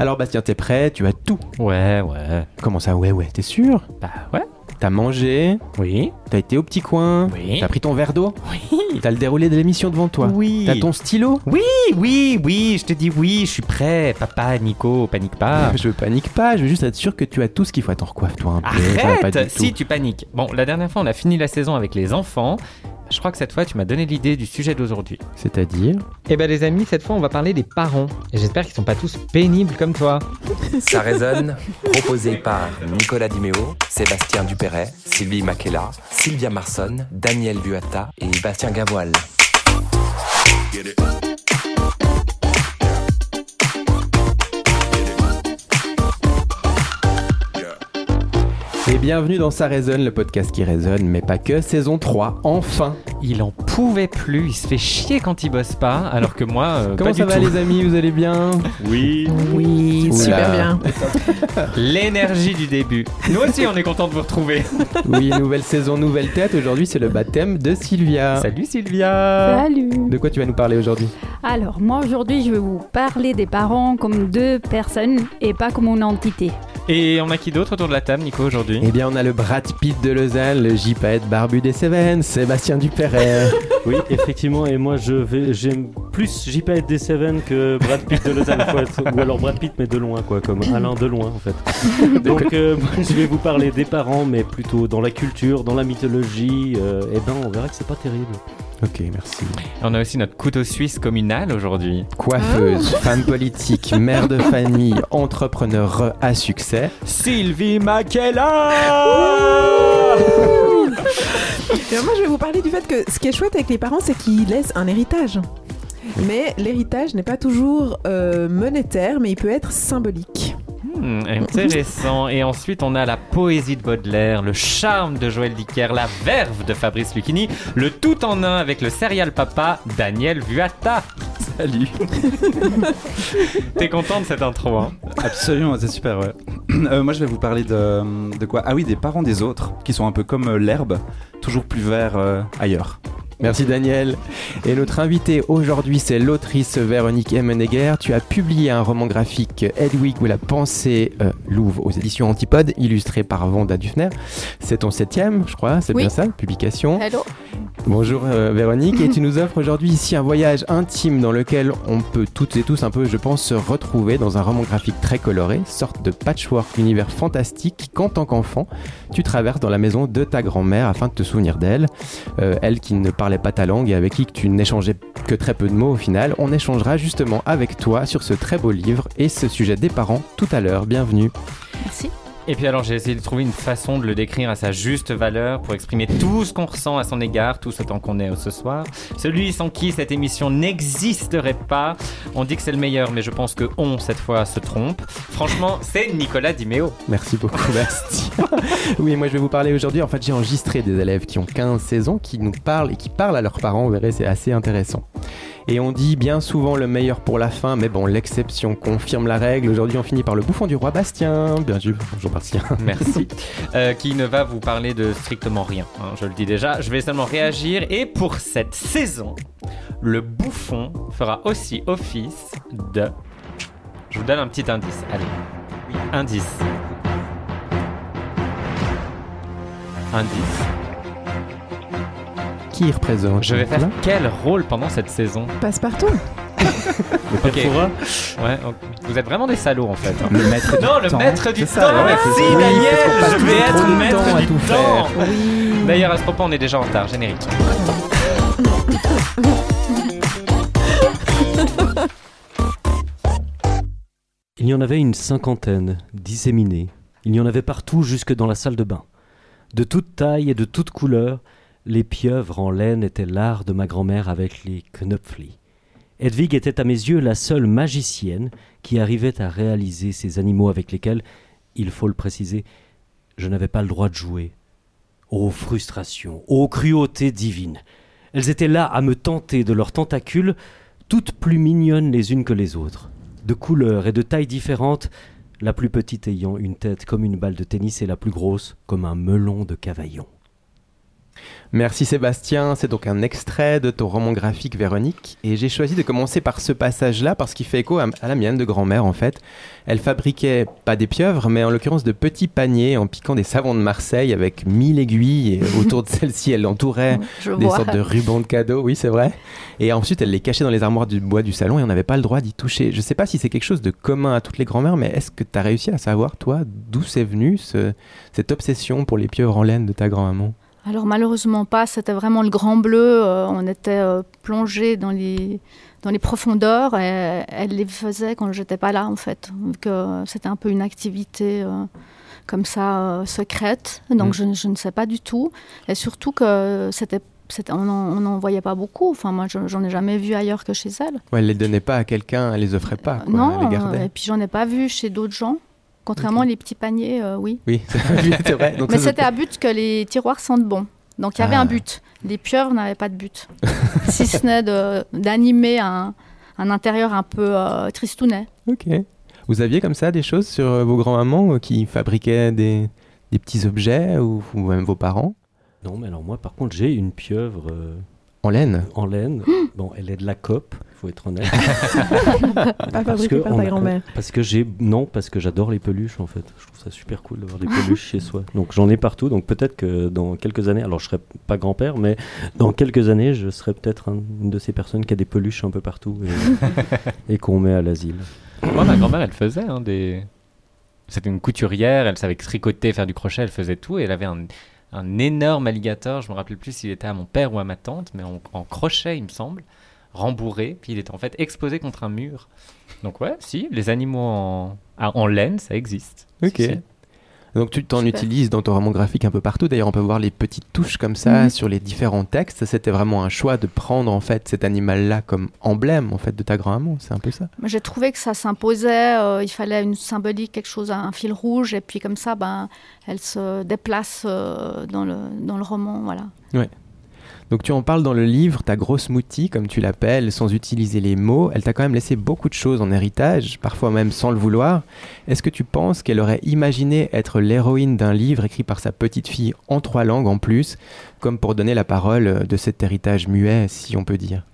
Alors Bastien, t'es prêt? Tu as tout. Ouais, ouais. Comment ça? Ouais, ouais, t'es sûr? Bah ouais. T'as mangé? Oui. T'as été au petit coin Oui. T'as pris ton verre d'eau Oui. T'as le déroulé de l'émission devant toi Oui. T'as ton stylo Oui, oui, oui, je te dis oui, je suis prêt. Papa, Nico, panique pas. Je panique pas, je veux juste être sûr que tu as tout ce qu'il faut. Attends, recoiffe-toi un peu? pas Arrête tout. Si, tu paniques. Bon, la dernière fois, on a fini la saison avec les enfants. Je crois que cette fois, tu m'as donné l'idée du sujet d'aujourd'hui. C'est-à-dire? Eh ben, les amis, cette fois, on va parler des parents. Et j'espère qu'ils sont pas tous pénibles comme toi. Ça résonne, proposé par Nicolas Dimeo, Sébastien Dupéret, Sylvie Makela, Sylvia Marson, Daniel Buata et Bastien Gavoil. Et bienvenue dans Ça résonne, le podcast qui résonne, mais pas que, saison 3, enfin Il en pouvait plus, il se fait chier quand il bosse pas, alors que moi, euh, Comment pas ça du va tout. les amis, vous allez bien? Oui. Oui, Oula. super bien. L'énergie du début. Nous aussi, on est content de vous retrouver. Oui, nouvelle saison, nouvelle tête, aujourd'hui c'est le baptême de Sylvia. Salut Sylvia. Salut. De quoi tu vas nous parler aujourd'hui? Alors, moi aujourd'hui, je vais vous parler des parents comme deux personnes et pas comme une entité. Et on a qui d'autre autour de la table, Nico, aujourd'hui Eh bien, on a le Brad Pitt de Lausanne, le JPET barbu des Cévennes, Sébastien Dupéret. Oui, effectivement, et moi je vais, j'aime plus JPET des Seven que Brad Pitt de Lausanne, ou alors Brad Pitt mais de loin quoi, comme Alain de loin en fait. Donc euh, moi, je vais vous parler des parents, mais plutôt dans la culture, dans la mythologie. euh, et ben on verra que c'est pas terrible. Ok, merci. On a aussi notre couteau suisse communal aujourd'hui. Coiffeuse, femme politique, mère de famille, entrepreneur à succès. Sylvie Makela Et moi, je vais vous parler du fait que ce qui est chouette avec les parents, c'est qu'ils laissent un héritage. Mais l'héritage n'est pas toujours euh, monétaire, mais il peut être symbolique. Hmm, Intéressant. Et ensuite, on a la poésie de Baudelaire, le charme de Joël Dicker, la verve de Fabrice Lucchini, le tout en un avec le serial papa Daniel Vuata. Salut. T'es content de cette intro, hein? Absolument, c'est super, ouais. Euh, moi, je vais vous parler de, de quoi? Ah oui, des parents des autres, qui sont un peu comme euh, l'herbe, toujours plus vert euh, ailleurs. Merci Daniel. Et notre invité aujourd'hui, c'est l'autrice Véronique Emmenegger. Tu as publié un roman graphique Hedwig ou la pensée euh, louve aux éditions Antipode, illustré par Vanda Dufner. C'est ton septième, je crois, c'est Oui. bien ça, publication. Hello. Bonjour euh, Véronique, et tu nous offres aujourd'hui ici un voyage intime dans lequel on peut toutes et tous un peu, je pense, se retrouver dans un roman graphique très coloré, sorte de patchwork univers fantastique qu'en tant qu'enfant, tu traverses dans la maison de ta grand-mère afin de te souvenir d'elle. Euh, elle qui ne parlait pas ta langue et avec qui tu n'échangeais que très peu de mots au final. On échangera justement avec toi sur ce très beau livre et ce sujet des parents tout à l'heure. Bienvenue. Et puis alors, j'ai essayé de trouver une façon de le décrire à sa juste valeur pour exprimer tout ce qu'on ressent à son égard, tout ce temps qu'on est ce soir. Celui sans qui cette émission n'existerait pas. On dit que c'est le meilleur, mais je pense que on, cette fois, se trompe. Franchement, c'est Nicolas Dimeo. Merci beaucoup Bastien. oui, moi je vais vous parler aujourd'hui. En fait, j'ai enregistré des élèves qui ont 15 16 ans qui nous parlent et qui parlent à leurs parents. Vous verrez, c'est assez intéressant. Et on dit bien souvent le meilleur pour la fin, mais bon, l'exception confirme la règle. Aujourd'hui, on finit par le bouffon du roi Bastien. Bien sûr, bonjour Bastien. Merci. Euh, qui ne va vous parler de strictement rien, hein, je le dis déjà. Je vais seulement réagir. Et pour cette saison, le bouffon fera aussi office de. Je vous donne un petit indice. Allez. Indice. Indice. Qui représente Je vais faire Là quel rôle pendant cette saison. Le. Perfora, Ouais, ok. vous êtes vraiment des salauds en fait. hein. Le maître du Non, le temps. maître du temps. ouais, Merci. Oui, Daniel. passe Je vais être de maître temps du tout temps. D'ailleurs, à ce propos, on est déjà en retard. Générique. il y en avait une cinquantaine, disséminés. Il y en avait partout jusque dans la salle de bain. De toute taille et de toute couleur, les pieuvres en laine étaient l'art de ma grand-mère avec les knöpfli. Hedwig était à mes yeux la seule magicienne qui arrivait à réaliser ces animaux avec lesquels, il faut le préciser, je n'avais pas le droit de jouer. Ô frustration, ô cruauté divine. Elles étaient là à me tenter de leurs tentacules, toutes plus mignonnes les unes que les autres, de couleurs et de tailles différentes, la plus petite ayant une tête comme une balle de tennis et la plus grosse comme un melon de cavaillon. Merci Sébastien, c'est donc un extrait de ton roman graphique Véronique et j'ai choisi de commencer par ce passage-là parce qu'il fait écho à, à la mienne de grand-mère en fait. Elle fabriquait pas des pieuvres mais en l'occurrence de petits paniers en piquant des savons de Marseille avec mille aiguilles et autour de celles-ci elle entourait Je des vois. sortes de rubans de cadeaux, oui c'est vrai. Et ensuite elle les cachait dans les armoires du bois du salon et on n'avait pas le droit d'y toucher. Je sais pas si c'est quelque chose de commun à toutes les grand-mères mais est-ce que tu as réussi à savoir toi d'où c'est venu ce- cette obsession pour les pieuvres en laine de ta grand-maman? Alors malheureusement pas, c'était vraiment le grand bleu. euh, on était euh, plongé dans les dans les profondeurs et elle les faisait quand j'étais pas là en fait. Donc euh, c'était un peu une activité comme ça secrète. Donc Mm. je, je ne sais pas du tout. Et surtout que c'était on n'en voyait pas beaucoup. Enfin, moi, je- j'en ai jamais vu ailleurs que chez elle. Ouais, elle les donnait pas à quelqu'un, elle les offrait pas, quoi, non, elle les gardait. et puis j'en ai pas vu chez d'autres gens. Contrairement Ok. les petits paniers, euh, oui. Oui, c'est vrai. Donc Mais c'était à but que les tiroirs sentent bon. Donc il y avait Ah. un but. Les pieuvres n'avaient pas de but. si ce n'est d'animer un, un intérieur un peu euh, tristounet. Ok. Vous aviez comme ça des choses sur euh, vos grands-mamans qui fabriquaient des, des petits objets ou, ou même vos parents? Non, mais alors moi, par contre, j'ai une pieuvre euh, en laine? en laine. bon, elle est de la COP, il faut être honnête. Pas fabriqué par on ta a- grand-mère. Parce que j'ai non, parce que j'adore les peluches en fait. Je trouve ça super cool d'avoir des peluches chez soi. Donc j'en ai partout. Donc peut-être que dans quelques années, alors je serai pas grand-père, mais dans quelques années, je serai peut-être un- une de ces personnes qui a des peluches un peu partout et, et qu'on met à l'asile. Moi, ma grand-mère, elle faisait hein, des. C'était une couturière, elle savait tricoter, faire du crochet, elle faisait tout. Et elle avait un, un énorme alligator, je me rappelle plus s'il était à mon père ou à ma tante, mais en, en crochet, il me semble, rembourré. Puis il était en fait exposé contre un mur. Donc, ouais, si, les animaux en, ah, en laine, ça existe. Ok. Si, si. Donc tu t'en utilises dans ton roman graphique un peu partout. D'ailleurs, on peut voir les petites touches comme ça Mhm. sur les différents textes. C'était vraiment un choix de prendre en fait cet animal-là comme emblème en fait de ta grand-maman. C'est un peu ça. J'ai trouvé que ça s'imposait. euh, il fallait une symbolique, quelque chose, un fil rouge. Et puis comme ça, ben, elle se déplace euh, dans, le, dans le roman. Voilà. Donc tu en parles dans le livre, ta grosse moutie, comme tu l'appelles, sans utiliser les mots, elle t'a quand même laissé beaucoup de choses en héritage, parfois même sans le vouloir. Est-ce que tu penses qu'elle aurait imaginé être l'héroïne d'un livre écrit par sa petite fille en trois langues en plus, comme pour donner la parole de cet héritage muet, si on peut dire?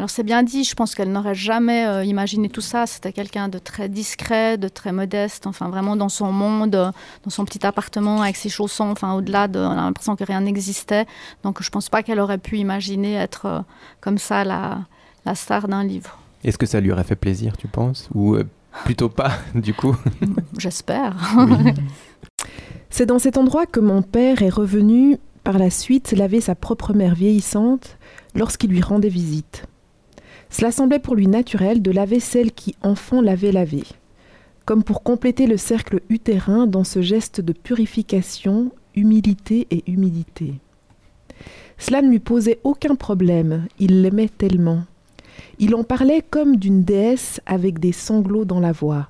Alors c'est bien dit, je pense qu'elle n'aurait jamais euh, imaginé tout ça. C'était quelqu'un de très discret, de très modeste, enfin vraiment dans son monde, euh, dans son petit appartement avec ses chaussons, enfin au-delà de, on a l'impression que rien n'existait. Donc je pense pas qu'elle aurait pu imaginer être euh, comme ça la, la star d'un livre. Est-ce que ça lui aurait fait plaisir, tu penses? Ou euh, plutôt pas, du coup? J'espère. C'est dans cet endroit que mon père est revenu par la suite laver sa propre mère vieillissante lorsqu'il lui rendait visite. Cela semblait pour lui naturel de laver celle qui enfant l'avait lavée, comme pour compléter le cercle utérin dans ce geste de purification, humilité et humilité. Cela ne lui posait aucun problème, il l'aimait tellement. Il en parlait comme d'une déesse avec des sanglots dans la voix.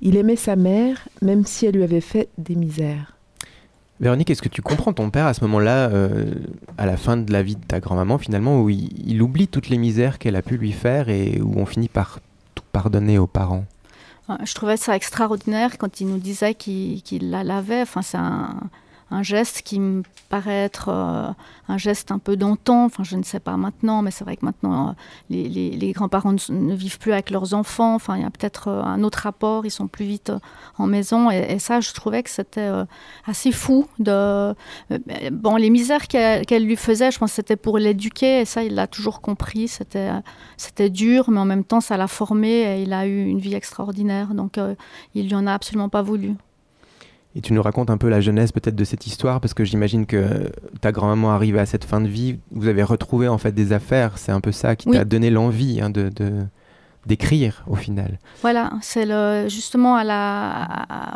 Il aimait sa mère, même si elle lui avait fait des misères. Véronique, est-ce que tu comprends ton père à ce moment-là, euh, à la fin de la vie de ta grand-maman, finalement, où il, oublie toutes les misères qu'elle a pu lui faire et où on finit par tout pardonner aux parents? Ouais, Je trouvais ça extraordinaire quand il nous disait qu'il qu'il la lavait. Enfin, c'est un, un geste qui me paraît être euh, un geste un peu d'antan. Enfin, je ne sais pas maintenant, mais c'est vrai que maintenant, euh, les, les- grands-parents ne, vivent plus avec leurs enfants. Enfin, il y a peut-être euh, un autre rapport. Ils sont plus vite en maison. Et, ça, je trouvais que c'était assez fou. De... bon, les misères qu'elle lui faisait, je pense que c'était pour l'éduquer. Et ça, il l'a toujours compris. C'était dur, mais en même temps, ça l'a formé et il a eu une vie extraordinaire. Donc, il lui en a absolument pas voulu. Et tu nous racontes un peu la genèse peut-être de cette histoire, parce que j'imagine que ta grand-maman arrivée à cette fin de vie, vous avez retrouvé en fait des affaires. C'est un peu ça qui Oui. t'a donné l'envie hein, de, de- d'écrire au final. Voilà, c'est le, justement à la,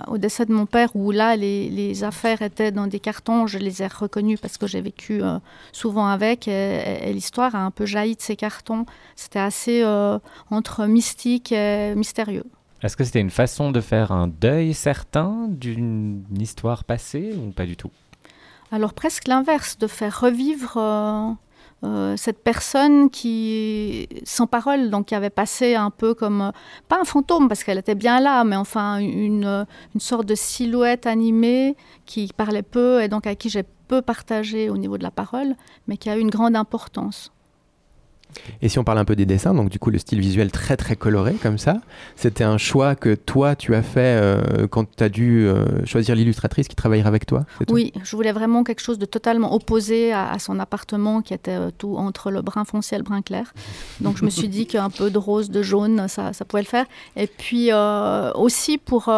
à- au décès de mon père où là, les, les affaires étaient dans des cartons. Je les ai reconnues parce que j'ai vécu euh, souvent avec. Et, et l'histoire a un peu jailli de ces cartons. C'était assez euh, entre mystique et mystérieux. Est-ce que c'était une façon de faire un deuil certain d'une histoire passée ou pas du tout? Alors presque l'inverse, de faire revivre euh, euh, cette personne qui, sans parole, donc qui avait passé un peu comme, euh, pas un fantôme parce qu'elle était bien là, mais enfin une, une sorte de silhouette animée qui parlait peu et donc à qui j'ai peu partagé au niveau de la parole, mais qui a eu une grande importance. Et si on parle un peu des dessins, donc du coup le style visuel très très coloré comme ça, c'était un choix que toi tu as fait euh, quand tu as dû euh, choisir l'illustratrice qui travaillera avec toi Oui, je voulais vraiment quelque chose de totalement opposé à, son appartement qui était euh, tout entre le brun foncé et le brun clair. Donc je me suis dit qu'un peu de rose, de jaune, ça, ça pouvait le faire. Et puis aussi pour,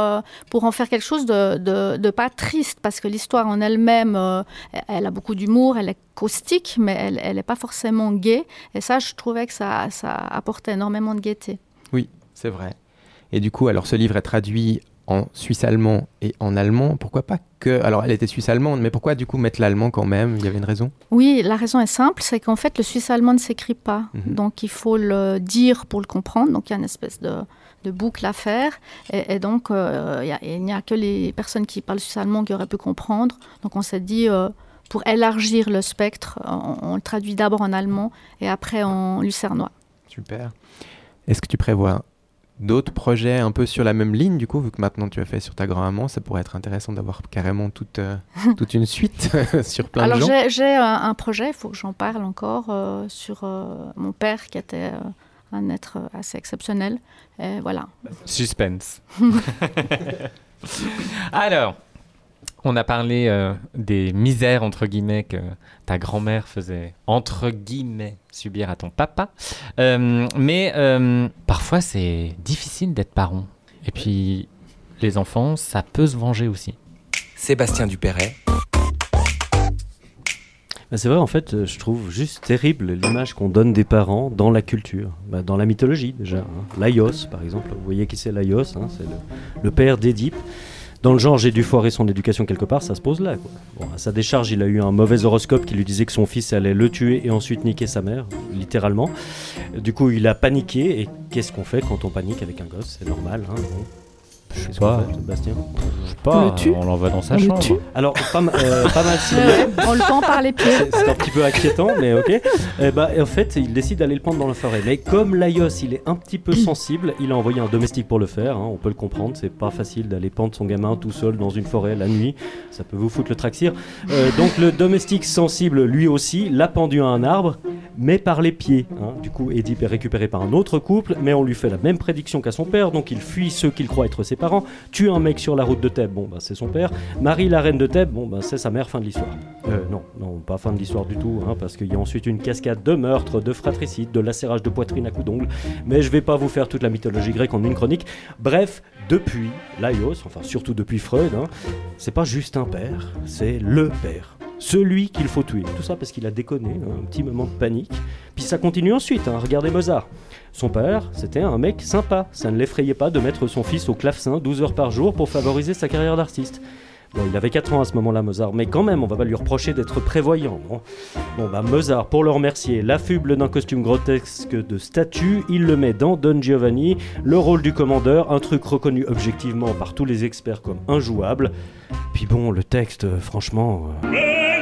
pour en faire quelque chose de, de, pas triste parce que l'histoire en elle-même, elle a beaucoup d'humour, elle est caustique, mais elle n'est pas forcément gaie. Et ça, je trouvais que ça, ça apportait énormément de gaieté. Oui, c'est vrai. Et du coup, alors ce livre est traduit en suisse-allemand et en allemand. Pourquoi pas que... Alors, elle était suisse-allemande, mais pourquoi du coup mettre l'allemand quand même? Il y avait une raison? Oui, la raison est simple, c'est qu'en fait, le suisse-allemand ne s'écrit pas. Mhm. Donc, il faut le dire pour le comprendre. Donc, il y a une espèce de, de boucle à faire. Et, donc, euh, il n'y a, que les personnes qui parlent suisse-allemand qui auraient pu comprendre. Donc, on s'est dit... Euh, pour élargir le spectre, on, le traduit d'abord en allemand et après en lucernois. Super. Est-ce que tu prévois d'autres projets un peu sur la même ligne du coup, vu que maintenant tu as fait sur ta grand-maman, ça pourrait être intéressant d'avoir carrément toute, euh, toute une suite sur plein de gens. Alors j'ai un, projet, il faut que j'en parle encore, euh, sur euh, mon père qui était un être assez exceptionnel. Et voilà. Suspense. Alors, on a parlé euh, des misères, entre guillemets, que ta grand-mère faisait, entre guillemets, subir à ton papa. Euh, mais euh, parfois, c'est difficile d'être parent. Et puis, les enfants, ça peut se venger aussi. Sébastien Dupéret. Bah, c'est vrai, en fait, je trouve juste terrible l'image qu'on donne des parents dans la culture, bah, dans la mythologie déjà. Hein. Laios, par exemple, vous voyez qui c'est Laios, hein, c'est le, le, père d'Édipe dans le genre j'ai dû foirer son éducation quelque part, ça se pose là. À sa décharge, il a eu un mauvais horoscope qui lui disait que son fils allait le tuer et ensuite niquer sa mère, littéralement. Du coup, il a paniqué. Et qu'est-ce qu'on fait quand on panique avec un gosse? C'est normal. Hein, je sais pas. Bastien Je sais pas. On, l'envoie dans sa chambre. Alors, pas, euh, pas mal on le pend par les pieds. C'est un petit peu inquiétant, mais ok. Eh bah, en fait, il décide d'aller le pendre dans la forêt. Mais comme Laios, il est un petit peu sensible, il a envoyé un domestique pour le faire. Hein, on peut le comprendre. C'est pas facile d'aller pendre son gamin tout seul dans une forêt la nuit. Ça peut vous foutre le traxir. Euh, donc, le domestique sensible, lui aussi, l'a pendu à un arbre, mais par les pieds. Hein. Du coup, Édipe est récupéré par un autre couple, mais on lui fait la même prédiction qu'à son père. Donc, il fuit ceux qu'il croit être ses parents, tue un mec sur la route de Thèbes, bon bah c'est son père, Marie la reine de Thèbes, bon bah c'est sa mère, fin de l'histoire. Euh, non, non, pas fin de l'histoire du tout, hein, parce qu'il y a ensuite une cascade de meurtres, de fratricides, de lacérage de poitrine à coups d'ongles, mais je vais pas vous faire toute la mythologie grecque en une chronique. Bref, depuis Laios, enfin surtout depuis Freud, hein, c'est pas juste un père, c'est le père celui qu'il faut tuer. Tout ça parce qu'il a déconné, un petit moment de panique. Puis ça continue ensuite, hein, regardez Mozart. Son père, c'était un mec sympa, ça ne l'effrayait pas de mettre son fils au clavecin 12 heures par jour pour favoriser sa carrière d'artiste. Bon, il avait 4 ans à ce moment-là, Mozart, mais quand même, on va pas lui reprocher d'être prévoyant, non Bon, bah, Mozart, pour le remercier, l'affuble d'un costume grotesque de statue, il le met dans Don Giovanni, le rôle du commandeur, un truc reconnu objectivement par tous les experts comme injouable. Puis bon, le texte, franchement. Euh,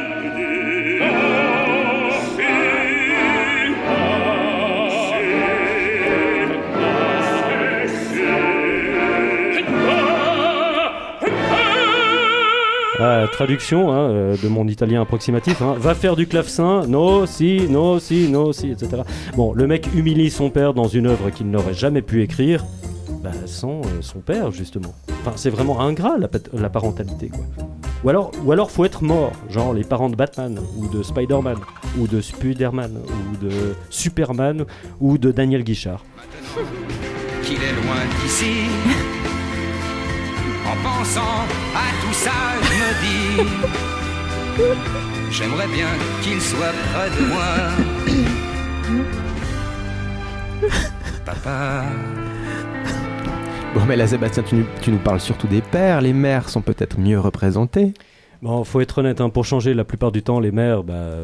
Ah, traduction hein, euh, de mon italien approximatif. Hein. Va faire du clavecin, no, si, no, si, no, si, etc. Bon, le mec humilie son père dans une œuvre qu'il n'aurait jamais pu écrire, bah, sans euh, son père, justement. Enfin, c'est vraiment ingrat, la, parentalité, quoi. Ou alors, ou alors, faut être mort, genre les parents de Batman, ou de Spider-Man, ou de Spider-Man, ou de Superman, ou de Daniel Guichard. Qu'il est loin d'ici en pensant à tout ça, je me dis J'aimerais bien qu'il soit près de moi. Papa. Bon, mais là, Sébastien, tu, nous parles surtout des pères. Les mères sont peut-être mieux représentées. Bon, faut être honnête, hein, pour changer, la plupart du temps, les mères, bah,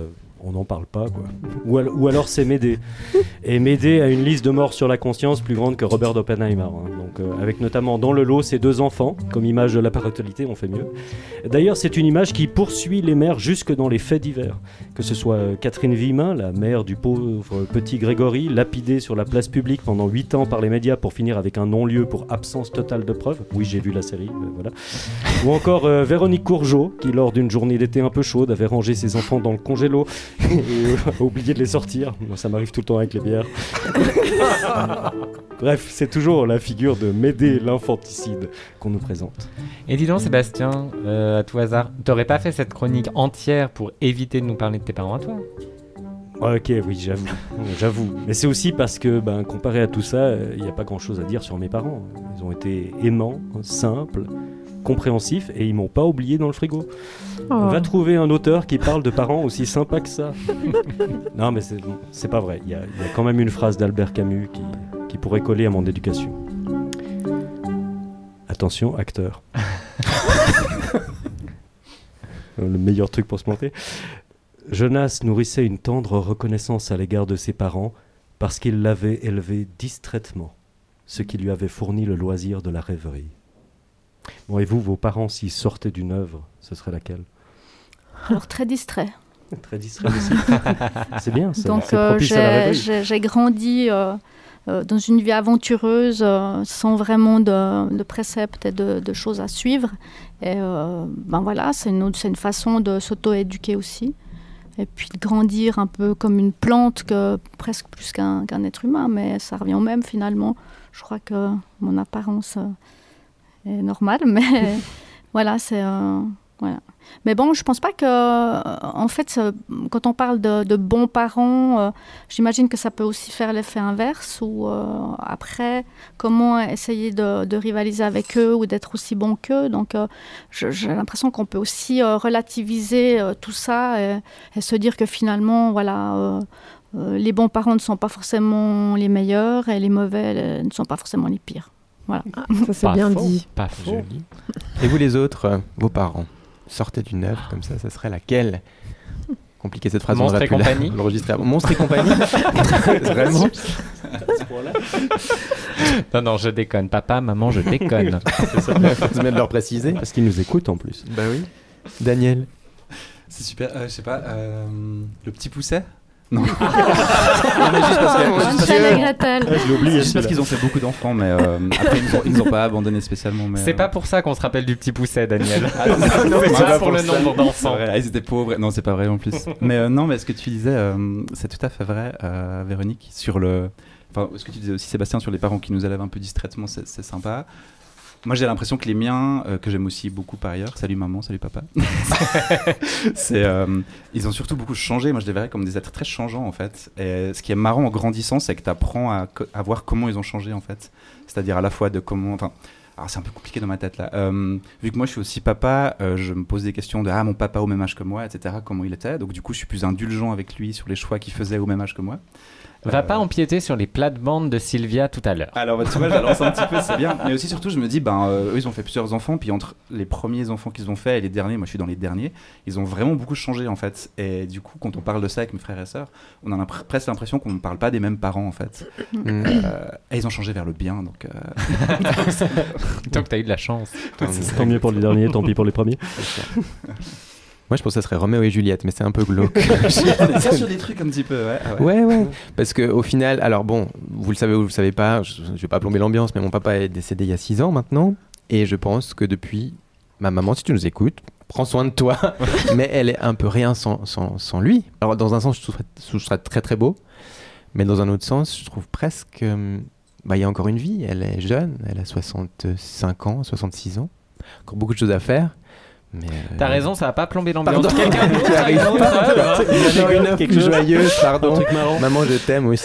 on n'en parle pas, quoi. Ou, al- ou alors c'est Médée. Et Médée a une liste de morts sur la conscience plus grande que Robert Oppenheimer. hein. Euh, avec notamment dans le lot ses deux enfants, comme image de la parentalité, on fait mieux. D'ailleurs, c'est une image qui poursuit les mères jusque dans les faits divers. Que ce soit euh, Catherine Villemin, la mère du pauvre petit Grégory, lapidée sur la place publique pendant 8 ans par les médias pour finir avec un non-lieu pour absence totale de preuves. Oui, j'ai vu la série, euh, voilà. Ou encore Véronique Courgeot, qui lors d'une journée d'été un peu chaude avait rangé ses enfants dans le congélo oublié de les sortir. Moi, ça m'arrive tout le temps avec les bières. Bref, c'est toujours la figure de Médée l'infanticide qu'on nous présente. Et dis donc, Sébastien, euh, à tout hasard, t'aurais pas fait cette chronique entière pour éviter de nous parler de tes parents à toi? Ok, oui, j'avoue. j'avoue. Mais c'est aussi parce que, ben, comparé à tout ça, il n'y a pas grand-chose à dire sur mes parents. Ils ont été aimants, simples, compréhensifs, et ils m'ont pas oublié dans le frigo. Oh. Va trouver un auteur qui parle de parents aussi sympas que ça. non, mais c'est pas vrai. Il y, a il y a quand même une phrase d'Albert Camus qui, qui pourrait coller à mon éducation. Attention, acteur. Le meilleur truc pour se planter. Jonas nourrissait une tendre reconnaissance à l'égard de ses parents parce qu'il l'avait élevé distraitement, ce qui lui avait fourni le loisir de la rêverie. Bon, et vous, vos parents, s'ils sortaient d'une œuvre, ce serait laquelle Alors très distrait. Très distrait aussi. c'est bien, ça. Donc c'est euh, j'ai grandi euh, euh, dans une vie aventureuse euh, sans vraiment de, de préceptes et de, de choses à suivre. Et euh, ben voilà, c'est une, autre- c'est une façon de s'auto-éduquer aussi. Et puis de grandir un peu comme une plante, que, presque plus qu'un être humain, mais ça revient au même finalement. Je crois que mon apparence euh, est normale, mais voilà, c'est. euh, voilà. Mais bon, je pense pas que, euh, en fait, euh, quand on parle de, de bons parents, euh, j'imagine que ça peut aussi faire l'effet inverse, ou euh, après, comment essayer de, de rivaliser avec eux ou d'être aussi bon qu'eux. Donc, euh, j'ai l'impression qu'on peut aussi euh, relativiser euh, tout ça et, et se dire que finalement, voilà, euh, euh, les bons parents ne sont pas forcément les meilleurs et les mauvais euh, ne sont pas forcément les pires. Voilà. Ça c'est bien faux. dit. Pas faux. Joli. Et vous les autres, euh, vos parents, sortez d'une œuvre comme ça, ça serait laquelle? Compliqué cette phrase, on Monstre et compagnie l'enregistrer. Monstre et compagnie Vraiment Non, non, je déconne. Papa, maman, je déconne. C'est de leur préciser. Parce qu'ils nous écoutent en plus. Bah oui. Daniel C'est super, euh, je sais pas, euh, le petit pousset? Non. Non, mais juste parce que- juste parce que- Hansel et Gretel. Je l'ai oublié. C'est juste parce qu'ils ont fait beaucoup d'enfants, mais euh, après ils nous, ont, ils nous ont pas abandonné spécialement. mais, C'est euh, pas pour ça qu'on se rappelle du petit pousset, Daniel. Ah, non, non, c'est c'est pas pas pour le ça. nombre C'est d'enfants. vrai, ils étaient pauvres. Non, c'est pas vrai en plus. mais euh, non, mais ce que tu disais, euh, c'est tout à fait vrai, euh, Véronique, sur le. Enfin, ce que tu disais aussi, Sébastien, sur les parents qui nous élèvent un peu distraitement, c'est c'est sympa. Moi, j'ai l'impression que les miens, euh, que j'aime aussi beaucoup par ailleurs, salut maman, salut papa, c'est, euh, ils ont surtout beaucoup changé. Moi, je les verrais comme des êtres très changeants, en fait. Et ce qui est marrant en grandissant, c'est que tu apprends à, voir comment ils ont changé, en fait. C'est-à-dire à la fois de comment. Enfin, alors c'est un peu compliqué dans ma tête là. Euh, vu que moi je suis aussi papa, euh, je me pose des questions de ah mon papa au même âge que moi, etc. Comment il était. Donc du coup je suis plus indulgent avec lui sur les choix qu'il faisait au même âge que moi. Va Euh, pas empiéter sur les plates-bandes de Sylvia tout à l'heure. Alors tu vois, je la lance un petit peu, c'est bien. Mais aussi surtout je me dis ben euh, eux ils ont fait plusieurs enfants, puis entre les premiers enfants qu'ils ont fait et les derniers, moi je suis dans les derniers, ils ont vraiment beaucoup changé en fait. Et du coup quand on parle de ça avec mes frères et sœurs, on a presque l'impression qu'on ne parle pas des mêmes parents en fait. Mm. Euh, et ils ont changé vers le bien donc. euh, Donc t'as eu de la chance. Tant mieux pour les derniers, tant pis pour les premiers. Moi, je pense que ça serait Roméo et Juliette, mais c'est un peu glauque. bien sur des trucs un petit peu, ouais. ah ouais. Ouais, ouais. Parce que au final, alors bon, vous le savez ou vous le savez pas, je, je vais pas plomber l'ambiance, mais mon papa est décédé il y a 6 ans maintenant. Et je pense que depuis, ma maman, si tu nous écoutes, prends soin de toi. mais elle est un peu rien sans, sans, sans lui. Alors, dans un sens, je trouve, je trouve ça très très beau. Mais dans un autre sens, je trouve presque. euh, bah, il y a encore une vie. Elle est jeune, elle a 65 ans, 66 ans. Encore beaucoup de choses à faire. Mais, euh, T'as raison, ça va pas plomber l'ambiance. Pardon. Quelqu'un d'autre Tu a arrives une autre pas. œuvre Il y en a une Quelque chose joyeuse, Un pardon. truc marrant. Maman, je t'aime aussi.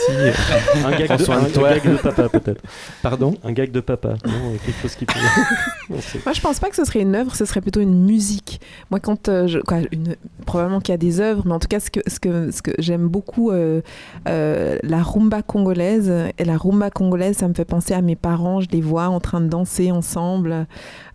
Un gag, de, un- un gag de papa peut-être. Pardon Un gag de papa. Non, quelque chose qui peut. Moi, je pense pas que ce serait une œuvre, ce serait plutôt une musique. Moi, quand euh, je, quoi, une, probablement qu'il y a des œuvres, mais en tout cas, ce que, ce que, ce que j'aime beaucoup, euh, euh, la rumba congolaise. Et la rumba congolaise, ça me fait penser à mes parents. Je les vois en train de danser ensemble, euh,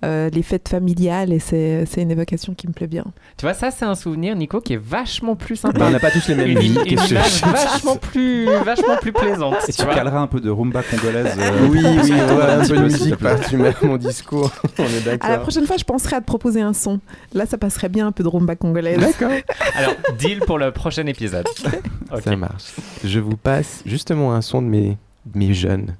les fêtes familiales, et c'est une évocation qui me plaît bien. Tu vois, ça, c'est un souvenir, Nico, qui est vachement plus sympa. Bah, on n'a pas tous les mêmes vies. une image vachement plus, vachement plus plaisante. Et tu tu caleras un peu de rumba congolaise. euh, Oui, oui, un peu de musique par-dessus ma- mon discours. On est À la d'accord. prochaine fois, je penserai à te proposer un son. Là, ça passerait bien un peu de rumba congolaise. D'accord. Alors, deal pour le prochain épisode. Ça marche. Je vous passe justement un son de mes, de mes jeunes.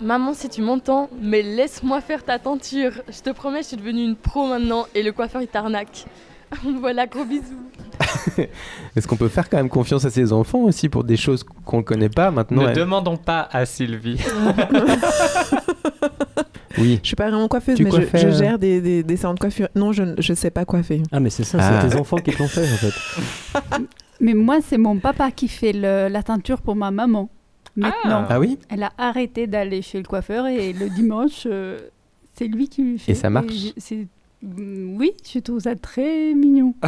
Maman, si tu m'entends, mais laisse-moi faire ta tenture. Je te promets, je suis devenue une pro maintenant et le coiffeur il t'arnaque. voilà, gros bisous. Est-ce qu'on peut faire quand même confiance à ses enfants aussi pour des choses qu'on ne connaît pas maintenant ne elle- demandons pas à Sylvie. Oui. Je suis pas vraiment coiffeuse, Tu mais je, je euh gère des, des, des salons de coiffure. Non, je, je sais pas coiffer. Ah, mais c'est ça, Ah. c'est tes enfants qui te l'ont fait en fait. Mais moi, c'est mon papa qui fait le- la teinture pour ma maman. Maintenant, Ah oui elle a arrêté d'aller chez le coiffeur et le dimanche, euh, c'est lui qui lui fait. Et ça marche Mm, Oui, je trouve ça très mignon.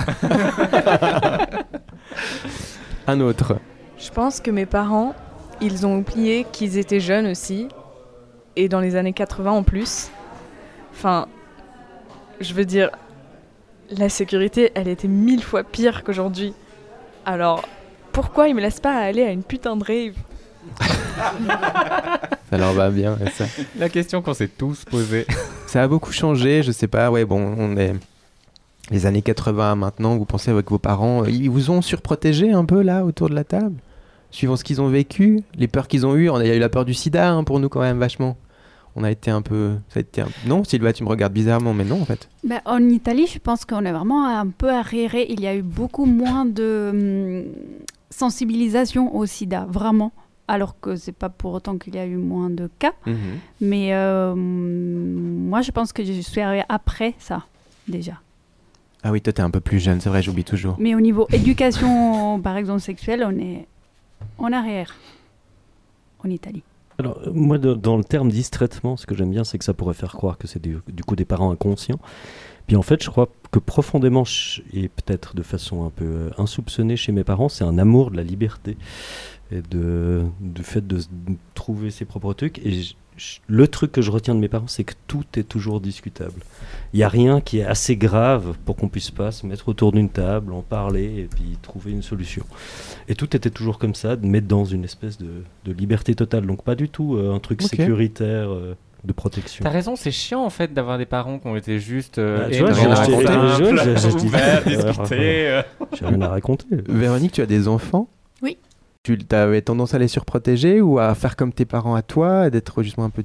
Un autre. Je pense que mes parents, ils ont oublié qu'ils étaient jeunes aussi, et dans les années 80 en plus. Enfin, je veux dire, la sécurité, elle était mille fois pire qu'aujourd'hui. Alors, pourquoi ils me laissent pas aller à une putain de rave? Ça leur va bien. Ça. La question qu'on s'est tous posée. ça a beaucoup changé. Je sais pas. Ouais, bon, on est les années 80 maintenant. Vous pensez avec vos parents, euh, ils vous ont surprotégé un peu là autour de la table, suivant ce qu'ils ont vécu, les peurs qu'ils ont eues. On a il y a eu la peur du SIDA hein, pour nous quand même vachement. On a été un peu, ça a été un- non, Sylvain, tu me regardes bizarrement, mais non en fait. Ben, en Italie, je pense qu'on est vraiment un peu arriéré. Il y a eu beaucoup moins de hum, sensibilisation au sida, vraiment. Alors que c'est pas pour autant qu'il y a eu moins de cas. Mais euh, moi, je pense que je suis arrivée après ça, déjà. Ah oui, toi t'es un peu plus jeune, c'est vrai, j'oublie toujours. Mais au niveau éducation, par exemple, sexuelle, on est en arrière en Italie. Alors, euh, moi, de- dans le terme distraitement, ce que j'aime bien, c'est que ça pourrait faire croire que c'est du, du coup des parents inconscients. Puis en fait, je crois que profondément, et peut-être de façon un peu euh, insoupçonnée chez mes parents, c'est un amour de la liberté et de, du fait de, trouver ses propres trucs. Et le truc que je retiens de mes parents, c'est que tout est toujours discutable. Il n'y a rien qui est assez grave pour qu'on puisse pas se mettre autour d'une table, en parler et puis trouver une solution. Et tout était toujours comme ça, de mettre dans une espèce de, de liberté totale. Donc pas du tout euh, un truc sécuritaire euh, de protection. T'as raison, c'est chiant en fait d'avoir des parents qui ont été juste euh, Bah, tu vois. J'ai rien à raconter. Véronique, tu as des enfants? Oui. Tu avais tendance à les surprotéger ou à faire comme tes parents à toi, d'être justement un peu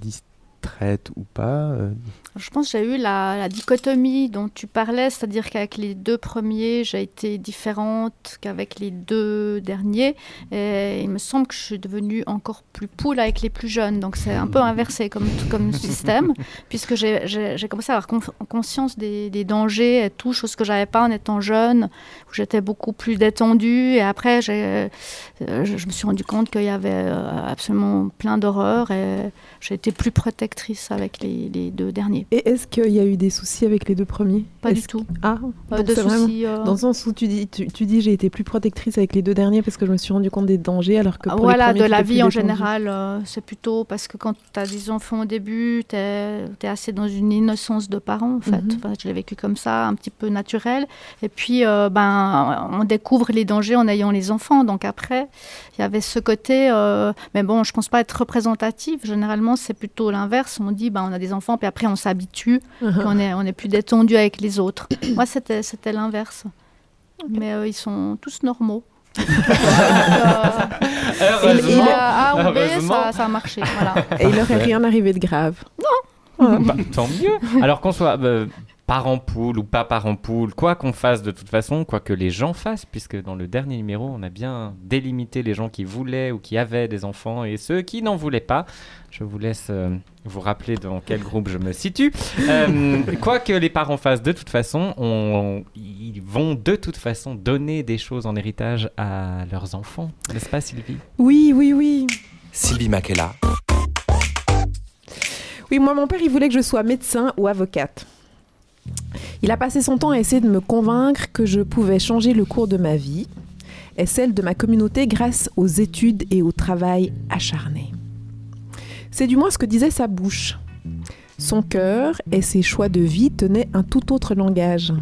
distraite ou pas euh Je pense que j'ai eu la, la dichotomie dont tu parlais, c'est-à-dire qu'avec les deux premiers, j'ai été différente qu'avec les deux derniers. Et il me semble que je suis devenue encore plus poule avec les plus jeunes. Donc c'est un peu inversé comme, comme système, puisque j'ai- commencé à avoir conscience des, des dangers et tout, chose que j'avais pas en étant jeune, où j'étais beaucoup plus détendue. Et après, euh, je, je me suis rendu compte qu'il y avait euh, absolument plein d'horreurs et j'ai été plus protectrice avec les, les deux derniers. Et est-ce qu'il y a eu des soucis avec les deux premiers Pas du tout. Ah, Pas de vraiment- soucis, euh. Dans le sens où tu dis, tu, tu dis j'ai été plus protectrice avec les deux derniers parce que je me suis rendu compte des dangers alors que pour les Voilà, premiers, de la vie en général, euh, c'est plutôt parce que quand tu as des enfants au début, tu es, assez dans une innocence de parents, en fait. Mhm. Enfin, je l'ai vécu comme ça, un petit peu naturel. Et puis, euh, ben, on découvre les dangers en ayant les enfants. Donc après, il y avait ce côté, mais bon, je pense pas être représentative. Généralement, c'est plutôt l'inverse. On dit, ben, on a des enfants, puis après, on s'habitue, Mhm. puis on est, on est plus détendu avec les autres. Moi, c'était c'était l'inverse. Mais euh, ils sont tous normaux. Heureusement. Il- il a A ou B, ça, ça a marché. Voilà. Et il leur est rien arrivé de grave. Non. Bah, tant mieux. Alors qu'on soit euh, parent poule ou pas parent poule, quoi qu'on fasse de toute façon, quoi que les gens fassent, puisque dans le dernier numéro, on a bien délimité les gens qui voulaient ou qui avaient des enfants et ceux qui n'en voulaient pas. Je vous laisse euh, vous rappeler dans quel groupe je me situe. Euh, quoi que les parents fassent de toute façon, on- ils vont de toute façon donner des choses en héritage à leurs enfants. N'est-ce pas, Sylvie? Oui, oui, oui. Sylvie Makela, Oui, moi, mon père, il voulait que je sois médecin ou avocate. Il a passé son temps à essayer de me convaincre que je pouvais changer le cours de ma vie et celle de ma communauté grâce aux études et au travail acharné. C'est du moins ce que disait sa bouche. Son cœur et ses choix de vie tenaient un tout autre langage.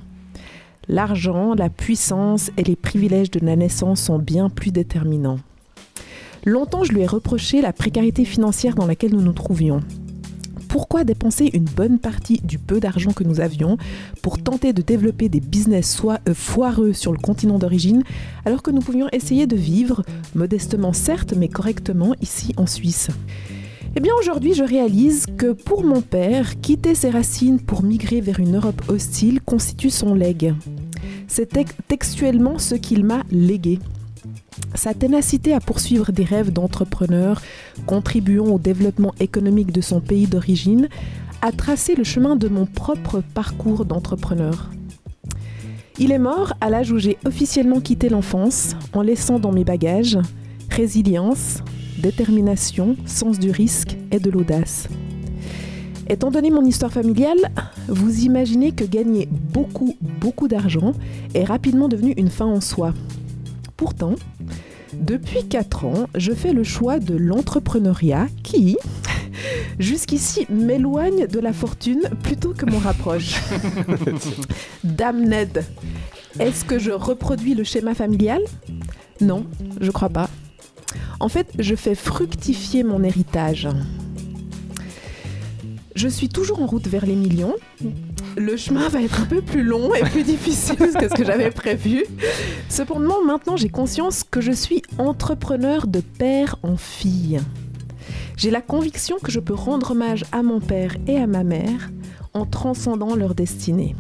L'argent, la puissance et les privilèges de la naissance sont bien plus déterminants. Longtemps, je lui ai reproché la précarité financière dans laquelle nous nous trouvions. Pourquoi dépenser une bonne partie du peu d'argent que nous avions pour tenter de développer des business soit euh, foireux sur le continent d'origine, alors que nous pouvions essayer de vivre, modestement certes, mais correctement ici en Suisse? Eh bien aujourd'hui je réalise que pour mon père, quitter ses racines pour migrer vers une Europe hostile constitue son legs. C'est textuellement ce qu'il m'a légué. Sa ténacité à poursuivre des rêves d'entrepreneur, contribuant au développement économique de son pays d'origine, a tracé le chemin de mon propre parcours d'entrepreneur. Il est mort à l'âge où j'ai officiellement quitté l'enfance, en laissant dans mes bagages résilience, détermination, sens du risque et de l'audace. Étant donné mon histoire familiale, vous imaginez que gagner beaucoup, beaucoup d'argent est rapidement devenu une fin en soi. Pourtant, depuis 4 ans, je fais le choix de l'entrepreneuriat qui, jusqu'ici, m'éloigne de la fortune plutôt que m'en rapproche. Dame Ned, est-ce que je reproduis le schéma familial? Non, je crois pas. En fait, je fais fructifier mon héritage. Je suis toujours en route vers les millions, le chemin va être un peu plus long et plus difficile que ce que j'avais prévu. Cependant, maintenant, j'ai conscience que je suis entrepreneur de père en fille. J'ai la conviction que je peux rendre hommage à mon père et à ma mère en transcendant leur destinée.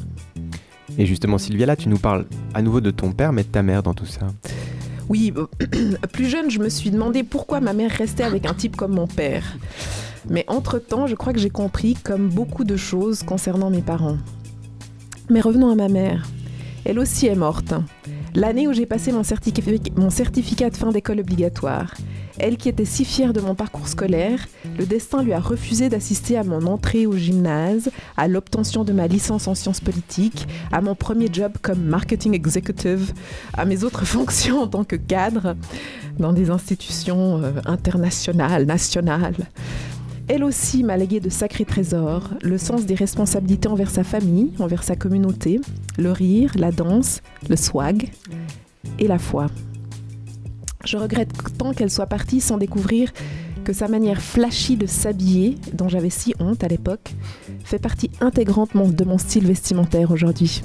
Et justement, Sylvia, là, tu nous parles à nouveau de ton père, mais de ta mère dans tout ça. Oui, plus jeune, je me suis demandé pourquoi ma mère restait avec un type comme mon père. Mais entre-temps, je crois que j'ai compris comme beaucoup de choses concernant mes parents. Mais revenons à ma mère. Elle aussi est morte. L'année où j'ai passé mon, certificat de fin d'école obligatoire. Elle qui était si fière de mon parcours scolaire, le destin lui a refusé d'assister à mon entrée au gymnase, à l'obtention de ma licence en sciences politiques, à mon premier job comme marketing executive, à mes autres fonctions en tant que cadre dans des institutions euh, internationales, nationales. Elle aussi m'a légué de sacrés trésors, le sens des responsabilités envers sa famille, envers sa communauté, le rire, la danse, le swag et la foi. Je regrette tant qu'elle soit partie sans découvrir que sa manière flashy de s'habiller, dont j'avais si honte à l'époque, fait partie intégrante de mon style vestimentaire aujourd'hui.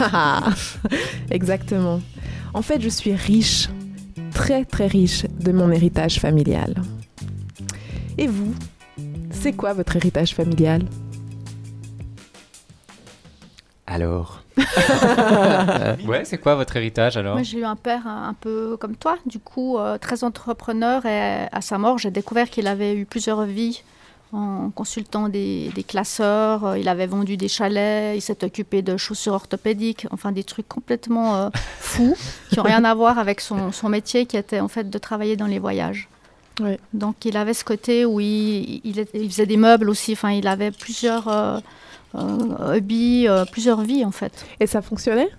Exactement. En fait, je suis riche, très très riche de mon héritage familial. Et vous, c'est quoi votre héritage familial Alors Ouais, c'est quoi votre héritage alors Moi, j'ai eu un père un, peu comme toi, du coup, euh, très entrepreneur. Et à sa mort, j'ai découvert qu'il avait eu plusieurs vies en consultant des, classeurs. Euh, il avait vendu des chalets, il s'est occupé de chaussures orthopédiques, enfin des trucs complètement euh, fous qui n'ont rien à voir avec son, son métier qui était en fait de travailler dans les voyages. Donc il avait ce côté où il, faisait des meubles aussi, enfin il avait plusieurs euh, euh, hobbies, euh, plusieurs vies en fait. Et ça fonctionnait?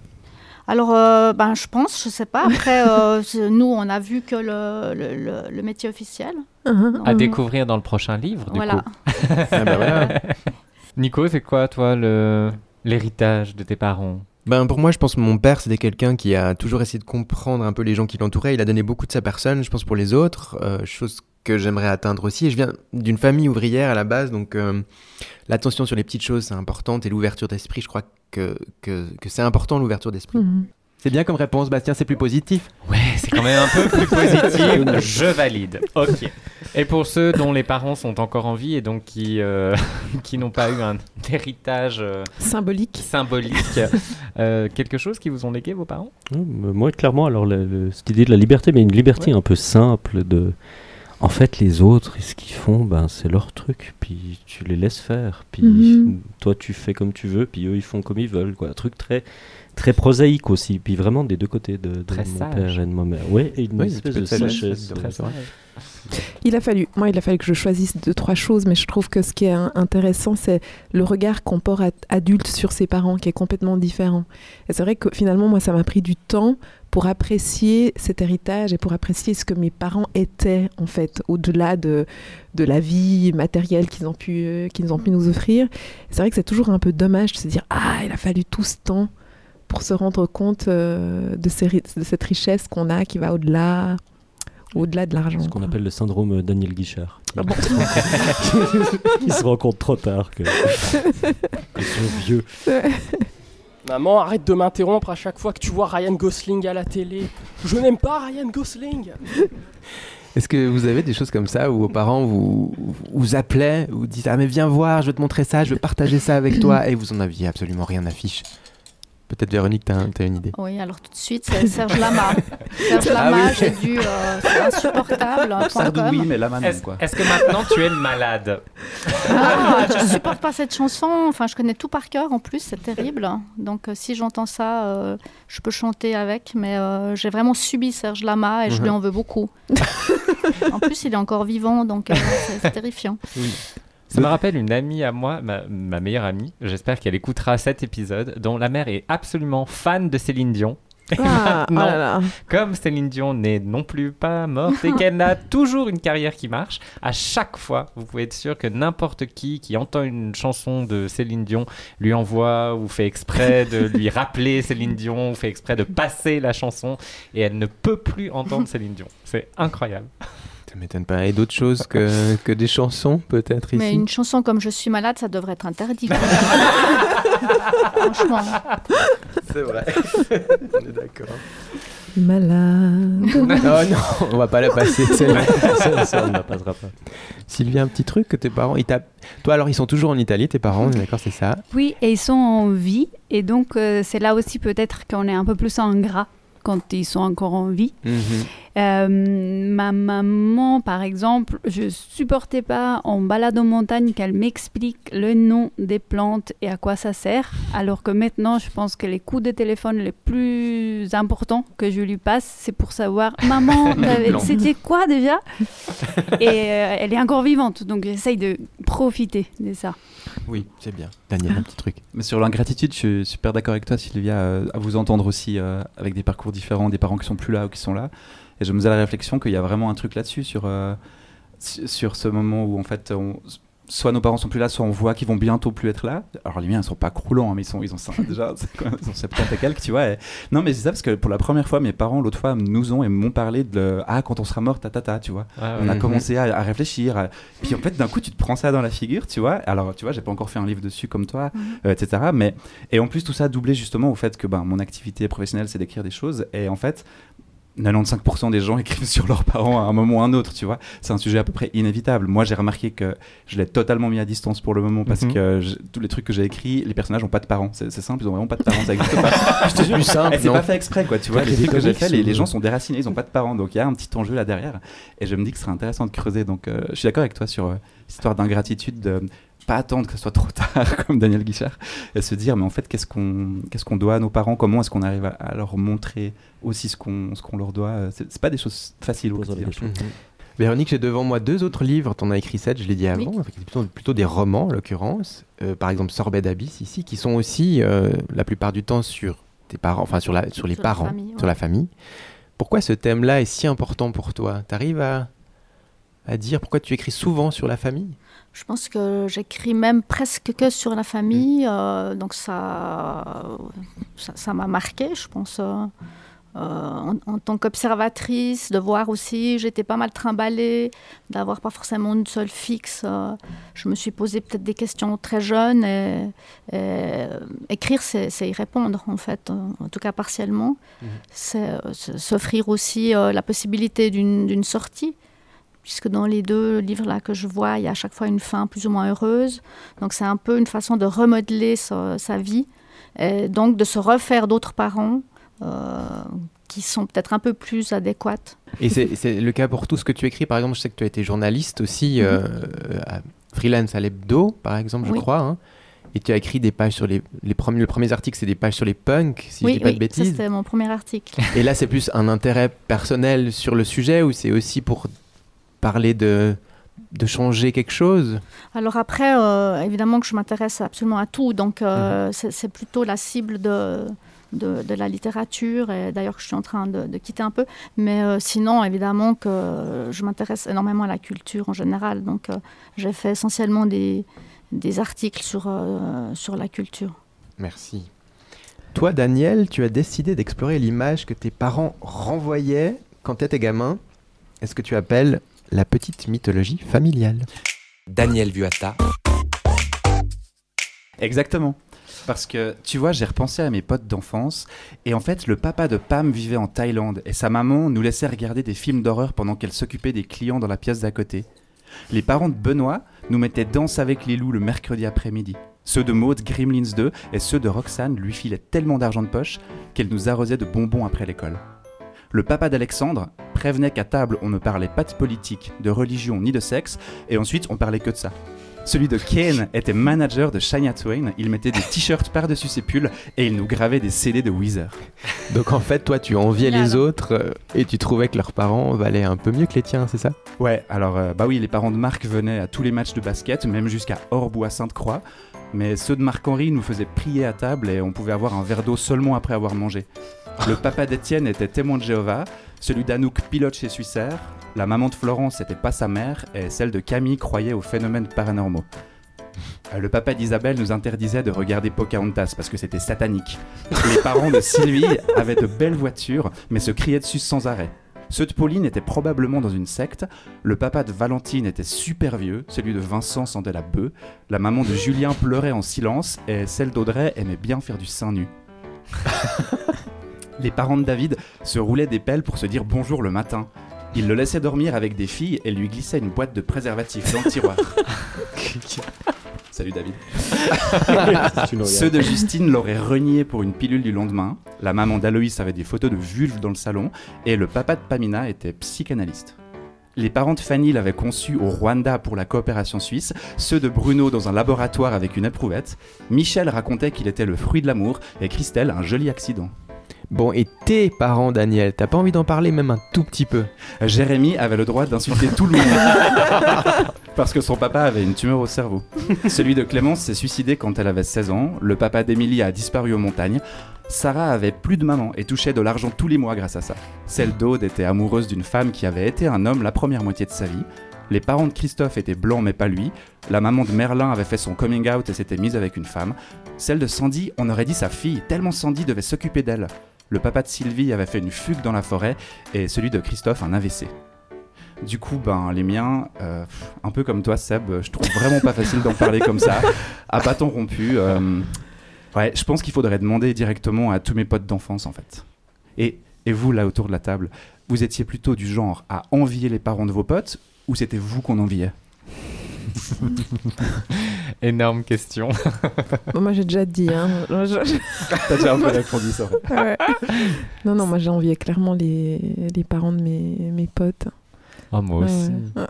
Alors, ben, je pense, je sais pas. Après, nous, on a vu que le, le, métier officiel. Uh-huh. À découvrir dans le prochain livre, du voilà. coup. ah bah voilà. Nico, c'est quoi, toi, l'héritage de tes parents? Ben pour moi, je pense que mon père, c'était quelqu'un qui a toujours essayé de comprendre un peu les gens qui l'entouraient. Il a donné beaucoup de sa personne, je pense, pour les autres, euh, chose que j'aimerais atteindre aussi. Et je viens d'une famille ouvrière à la base, donc euh, l'attention sur les petites choses, c'est important, et l'ouverture d'esprit, je crois que, c'est important, l'ouverture d'esprit. Mhm. C'est bien comme réponse, Bastien, c'est plus positif. Ouais, c'est quand même un peu plus positif. Je valide. Ok. Et pour ceux dont les parents sont encore en vie et donc qui, euh, qui n'ont pas eu un héritage euh, symbolique, symbolique euh, quelque chose qui vous ont légué vos parents? Moi, clairement, alors cette idée de la liberté, mais une liberté un peu simple de. En fait, les autres, ce qu'ils font, ben, c'est leur truc. Puis tu les laisses faire. Puis mhm. toi, tu fais comme tu veux. Puis eux, ils font comme ils veulent. Quoi. Un truc très très prosaïque aussi, puis vraiment des deux côtés de, de mon père et de ma mère. Ouais, et une espèce de sagesse. Il a fallu, moi, il a fallu que je choisisse deux trois choses, mais je trouve que ce qui est intéressant, c'est le regard qu'on porte adulte sur ses parents, qui est complètement différent. Et c'est vrai que finalement, moi, ça m'a pris du temps pour apprécier cet héritage et pour apprécier ce que mes parents étaient en fait au-delà de, de la vie matérielle qu'ils ont pu euh, qu'ils ont pu nous offrir. C'est vrai que c'est toujours un peu dommage de se dire ah il a fallu tout ce temps pour se rendre compte euh, de, ces ri- de cette richesse qu'on a qui va au-delà au-delà de l'argent. Ce qu'on appelle le syndrome Daniel Guichard. Ah bon se rend compte trop tard que, que sont vieux. Maman, arrête de m'interrompre à chaque fois que tu vois Ryan Gosling à la télé. Je n'aime pas Ryan Gosling. Est-ce que vous avez des choses comme ça où vos parents vous, vous appelaient, vous disaient Ah, mais viens voir, je veux te montrer ça, je veux partager ça avec toi, et vous en aviez absolument rien à fiche? Peut-être Véronique, t'as as une idée Oui, alors tout de suite, c'est Serge Lama. Serge Ah Lama, oui. j'ai dû. euh, c'est insupportable. hein, Sardou, oui, mais là maintenant, Est-ce quoi. est-ce que maintenant tu es malade? Ah, je supporte pas cette chanson. Enfin, je connais tout par cœur en plus, c'est terrible. Donc, euh, si j'entends ça, euh, je peux chanter avec. Mais euh, j'ai vraiment subi Serge Lama et je lui Mhm. en veux beaucoup. en plus, il est encore vivant, donc euh, c'est c'est terrifiant. Ça me rappelle une amie à moi, ma, ma meilleure amie, j'espère qu'elle écoutera cet épisode, dont la mère est absolument fan de Céline Dion. Ah, oh Non. là là. Comme Céline Dion n'est non plus pas morte et qu'elle a toujours une carrière qui marche, à chaque fois, vous pouvez être sûr que n'importe qui qui entend une chanson de Céline Dion lui envoie ou fait exprès de lui rappeler Céline Dion ou fait exprès de passer la chanson et elle ne peut plus entendre Céline Dion. C'est incroyable. Ça m'étonne pas. Et d'autres choses que, que des chansons, peut-être ici Mais une chanson comme Je suis malade, ça devrait être interdit. Franchement. C'est vrai. On est d'accord. Malade. oh non, on va pas la passer, celle-là. On ne la passera pas. Sylvie, un petit truc que tes parents. Ils. Toi, alors, ils sont toujours en Italie, tes parents, on est d'accord, c'est ça? Oui, et ils sont en vie. Et donc, euh, c'est là aussi peut-être qu'on est un peu plus ingrat quand ils sont encore en vie. Mhm. Euh, ma maman, par exemple, je supportais pas en balade en montagne qu'elle m'explique le nom des plantes et à quoi ça sert, alors que maintenant, je pense que les coups de téléphone les plus importants que je lui passe, c'est pour savoir, maman, c'était quoi déjà? Et euh, elle est encore vivante, donc j'essaye de profiter de ça. Oui, c'est bien. Daniel, un petit truc. Mais sur l'ingratitude, je suis super d'accord avec toi, Sylvia, euh, à vous entendre aussi euh, avec des parcours différents, des parents qui sont plus là ou qui sont là. Et je me faisais la réflexion qu'il y a vraiment un truc là-dessus, sur, euh, su- sur ce moment où en fait, on- soit nos parents sont plus là, soit on voit qu'ils vont bientôt plus être là. Alors les miens, ils sont pas croulants, hein, mais ils sont, ils ont ça, déjà, c'est quoi, ils ont 70 et quelques, tu vois. et- Non, mais c'est ça parce que pour la première fois, mes parents, l'autre fois, nous ont et m'ont parlé de le- ah quand on sera mort, ta ta ta, tu vois. Ah on a commencé à, à réfléchir. à- Puis en fait, d'un coup, tu te prends ça dans la figure, tu vois. Alors, tu vois, j'ai pas encore fait un livre dessus comme toi, euh, etc. Mais et en plus, tout ça doublé justement au fait que ben, mon activité professionnelle, c'est d'écrire des choses. Et en fait, 95% des gens écrivent sur leurs parents à un moment ou à un autre, tu vois. C'est un sujet à peu près inévitable. Moi, j'ai remarqué que je l'ai totalement mis à distance pour le moment parce Mhm. que je- tous les trucs que j'ai écrits, les personnages n'ont pas de parents. C'est simple, ils ont vraiment pas de parents, ça existe pas. Je te jure. plus simple, Et c'est non pas fait exprès, quoi. Tu vois, les trucs que j'ai fait, les, gens sont déracinés, ils ont pas de parents. Donc il y a un petit enjeu là derrière. Et je me dis que ce serait intéressant de creuser. Donc euh, je suis d'accord avec toi sur euh, cette histoire d'ingratitude, de pas attendre que ce soit trop tard, comme Daniel Guichard, et se dire, mais en fait, qu'est-ce qu'on qu'est-ce qu'on doit à nos parents? Comment est-ce qu'on arrive à, à leur montrer aussi ce qu'on ce qu'on leur doit? Euh, C'est c'est pas des choses faciles au quotidien. Mhm. Véronique, j'ai devant moi deux autres livres. T'en as écrit sept, je l'ai dit avant. C'est plutôt, plutôt des romans, en l'occurrence. Euh, par exemple, Sorbet d'Abyss, ici, qui sont aussi, euh, la plupart du temps, sur tes parents, enfin, sur, la, sur les Sur la parents, sur la famille. Pourquoi ce thème-là est si important pour toi? T'arrives à, à dire pourquoi tu écris souvent sur la famille? Je pense que j'écris même presque que sur la famille, euh, donc ça, ça, m'a marqué, je pense. euh, euh, en, en tant qu'observatrice, de voir aussi, j'étais pas mal trimballée, d'avoir pas forcément une seule fixe. euh, je me suis posé peut-être des questions très jeune et, et, écrire, c'est c'est y répondre en fait, en tout cas partiellement. C'est euh, s- s'offrir aussi la possibilité d'une sortie puisque dans les deux livres là que je vois, il y a à chaque fois une fin plus ou moins heureuse. Donc c'est un peu une façon de remodeler sa, sa vie, et donc de se refaire d'autres parents euh, qui sont peut-être un peu plus adéquates. Et c'est le cas pour tout ce que tu écris. Par exemple, je sais que tu as été journaliste aussi, euh, à freelance à l'hebdo, par exemple, je Oui. crois. hein. Et tu as écrit des pages sur les, les premiers, le premier article, c'est des pages sur les punks, si je oui, dis pas de oui, bêtises. c'était mon premier article. Et là, c'est plus un intérêt personnel sur le sujet ou c'est aussi pour parler de, de changer quelque chose Alors après, euh, évidemment que je m'intéresse absolument à tout, donc euh, c'est- c'est plutôt la cible de, de, de la littérature, et d'ailleurs que je suis en train de, de quitter un peu, mais euh, sinon, évidemment que je m'intéresse énormément à la culture en général, donc j'ai fait essentiellement des, des articles sur, sur la culture. Merci. toi, Daniel, tu as décidé d'explorer l'image que tes parents renvoyaient quand tu étais gamin. Est-ce que tu appelles la petite mythologie familiale Daniel Vuata. Exactement. Parce que, tu vois, j'ai repensé à mes potes d'enfance, et en fait, le papa de Pam vivait en Thaïlande, et sa maman nous laissait regarder des films d'horreur pendant qu'elle s'occupait des clients dans la pièce d'à côté. Les parents de Benoît nous mettaient Danse avec les loups le mercredi après-midi. Ceux de Maud, Gremlins 2, et ceux de Roxane lui filaient tellement d'argent de poche qu'elle nous arrosait de bonbons après l'école. Le papa d'Alexandre prévenait qu'à table on ne parlait pas de politique, de religion ni de sexe, et ensuite on parlait que de ça. Celui de Kane était manager de Shania Twain, il mettait des t-shirts par-dessus ses pulls et il nous gravait des CD de Weezer. Donc en fait, toi, tu enviais les autres euh, et tu trouvais que leurs parents valaient un peu mieux que les tiens, c'est ça? Ouais, alors euh, bah oui, les parents de Marc venaient à tous les matchs de basket, même jusqu'à Orbois-Sainte-Croix, mais ceux de Marc-Henri nous faisaient prier à table et on pouvait avoir un verre d'eau seulement après avoir mangé. Le papa d'Étienne était témoin de Jéhovah, celui d'Anouk pilote chez Suissaire, la maman de Florence n'était pas sa mère et celle de Camille croyait aux phénomènes paranormaux. Euh, Le papa d'Isabelle nous interdisait de regarder Pocahontas parce que c'était satanique. Les parents de Sylvie avaient de belles voitures mais se criaient dessus sans arrêt. Ceux de Pauline étaient probablement dans une secte. Le papa de Valentine était super vieux. Celui de Vincent sentait la bœuf. La maman de Julien pleurait en silence. Et celle d'Audrey aimait bien faire du sein nu. Les parents de David se roulaient des pelles pour se dire bonjour le matin. Ils le laissaient dormir avec des filles et lui glissaient une boîte de préservatifs dans le tiroir. Salut David. Ceux de Justine l'auraient renié pour une pilule du lendemain. La maman d'Aloïs avait des photos de vulve dans le salon. Et le papa de Pamina était psychanalyste. Les parents de Fanny l'avaient conçu au Rwanda pour la coopération suisse, ceux de Bruno dans un laboratoire avec une éprouvette. Michel racontait qu'il était le fruit de l'amour et Christelle un joli accident. Bon, et tes parents, Daniel, t'as pas envie d'en parler même un tout petit peu Jérémy avait le droit d'insulter tout le monde. Parce que son papa avait une tumeur au cerveau. Celui de Clémence s'est suicidé quand elle avait 16 ans. Le papa d'Émilie a disparu aux montagnes. Sarah avait plus de maman et touchait de l'argent tous les mois grâce à ça. Celle d'Aude était amoureuse d'une femme qui avait été un homme la première moitié de sa vie. Les parents de Christophe étaient blancs mais pas lui. La maman de Merlin avait fait son coming out et s'était mise avec une femme. Celle de Sandy, on aurait dit sa fille, tellement Sandy devait s'occuper d'elle. Le papa de Sylvie avait fait une fugue dans la forêt et celui de Christophe un AVC. Du coup, ben, les miens, euh, un peu comme toi, Seb, je trouve vraiment pas facile d'en parler comme ça, à bâton rompu. euh, ouais, je pense qu'il faudrait demander directement à tous mes potes d'enfance, en fait. Et, et vous, là, autour de la table, vous étiez plutôt du genre à envier les parents de vos potes ou c'était vous qu'on enviait? Énorme question. Bon, moi, j'ai déjà dit. Hein. T'as déjà un peu répondu, ça. Ouais. Non, non, moi, j'ai envié clairement les, les parents de mes, mes potes. Oh, moi Ouais, aussi. ouais.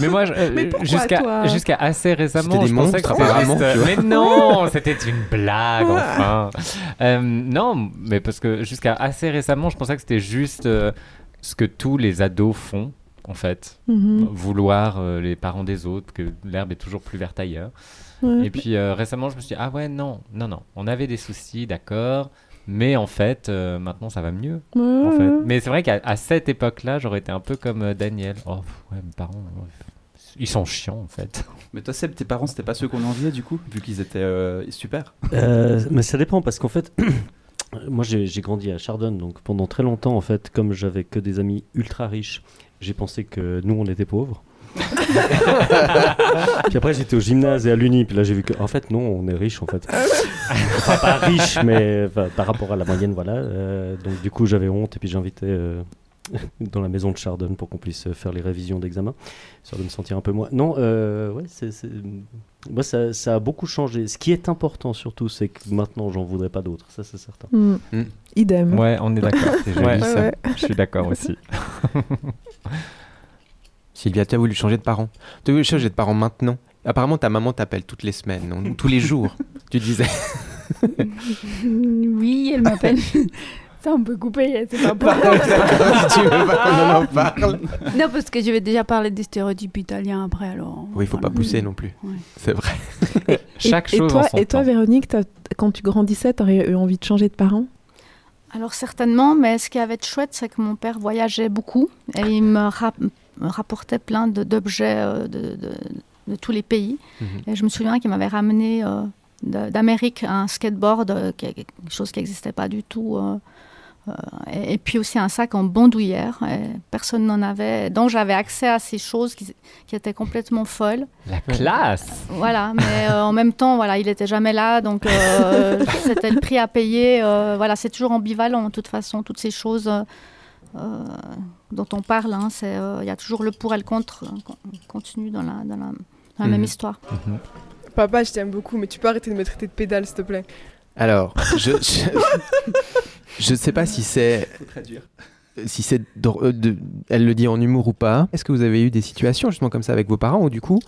Mais moi, euh, jusqu'à toi? jusqu'à assez récemment, je pensais que c'était juste- vois. Mais non, c'était une blague, enfin. Euh, non, mais parce que jusqu'à assez récemment, je pensais que c'était juste euh, ce que tous les ados font, en fait. Mhm. Vouloir euh, les parents des autres, que l'herbe est toujours plus verte ailleurs. Ouais. Et puis euh, récemment, je me suis dit, ah ouais, non, non, non, on avait des soucis, d'accord. Mais en fait, euh, maintenant ça va mieux. Ouais, en ouais, fait. ouais. Mais c'est vrai qu'à cette époque-là, j'aurais été un peu comme euh, Daniel. Oh, pff, ouais, mes parents, ils sont chiants en fait. Mais toi, Seb, tes parents, c'était pas ceux qu'on enviait, du coup, vu qu'ils étaient euh, super? Euh, mais ça dépend parce qu'en fait, moi j'ai grandi à Chardonne, donc pendant très longtemps, en fait, comme j'avais que des amis ultra riches, j'ai pensé que nous on était pauvres. puis après j'étais au gymnase et à l'uni, puis là j'ai vu que en fait non, on est riche en fait. enfin pas riche, mais enfin, par rapport à la moyenne, voilà. Euh, donc du coup j'avais honte et puis j'invitais euh, dans la maison de Chardonne pour qu'on puisse faire les révisions d'examen, histoire de me sentir un peu moins. Non, euh, ouais, c'est, c'est- moi ça, ça a beaucoup changé. Ce qui est important surtout, c'est que maintenant j'en voudrais pas d'autres, ça c'est certain. Mm. Mm. Idem. Ouais, on est d'accord. C'est joli, Ouais, ça. Ouais, ouais. Je suis d'accord aussi. Sylvia, tu as voulu changer de parents. Tu as voulu changer de parents maintenant. Apparemment, ta maman t'appelle toutes les semaines, non tous les jours, tu disais. Oui, elle m'appelle. Ça, on peut couper, c'est pas important. si tu veux pas qu'on en parle. Non, parce que je vais déjà parler des stéréotypes italiens après, alors. Oui, il faut pas pousser non plus. Ouais. C'est vrai. Chaque et, chose toi, en son et toi, temps. Véronique, quand tu grandissais, t'aurais eu envie de changer de parents Alors certainement, mais ce qui avait de chouette, c'est que mon père voyageait beaucoup et il me, rap- me rapportait plein de- d'objets euh, de, de- de tous les pays. Mhm. Et je me souviens qu'il m'avait ramené euh, d'Amérique, un skateboard, euh, quelque chose qui n'existait pas du tout. euh, et, et puis aussi un sac en bandoulière. personne n'en avait. Donc j'avais accès à ces choses qui, qui étaient complètement folles. La classe Voilà, mais euh, en même temps, voilà, il était jamais là, donc euh, c'était le prix à payer. euh, voilà, c'est toujours ambivalent de toute façon, toutes ces choses euh, euh, dont on parle. hein, euh, Il y a toujours le pour et le contre euh, con- contenu dans la, dans la, dans la même Mhm. histoire. Papa, je t'aime beaucoup, mais tu peux arrêter de me traiter de pédale, s'il te plaît. Alors, je, je, je sais pas si c'est. Si c'est. euh, de- elle le dit en humour ou pas. Est-ce que vous avez eu des situations justement comme ça avec vos parents où du coup,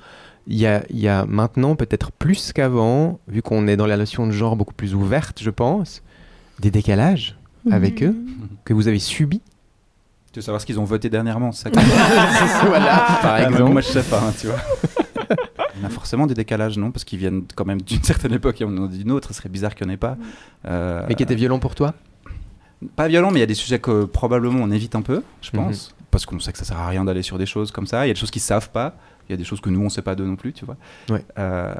il y a, il y a maintenant peut-être plus qu'avant, vu qu'on est dans la notion de genre beaucoup plus ouverte, je pense, des décalages avec eux que vous avez subis Tu veux savoir ce qu'ils ont voté dernièrement, c'est ça Voilà, par Ah, mais exemple. Moi, je sais pas, hein, tu vois. On a forcément des décalages, non? Parce qu'ils viennent quand même d'une certaine époque et on en dit d'une autre. Ce serait bizarre qu'il n'y en ait pas. Euh, Mais qui était violent pour toi? Pas violent, mais il y a des sujets que probablement on évite un peu, je Mhm. pense. Parce qu'on sait que ça sert à rien d'aller sur des choses comme ça. Il y a des choses qu'ils savent pas. Il y a des choses que nous, on sait pas d'eux non plus, tu vois. Ouais. Euh,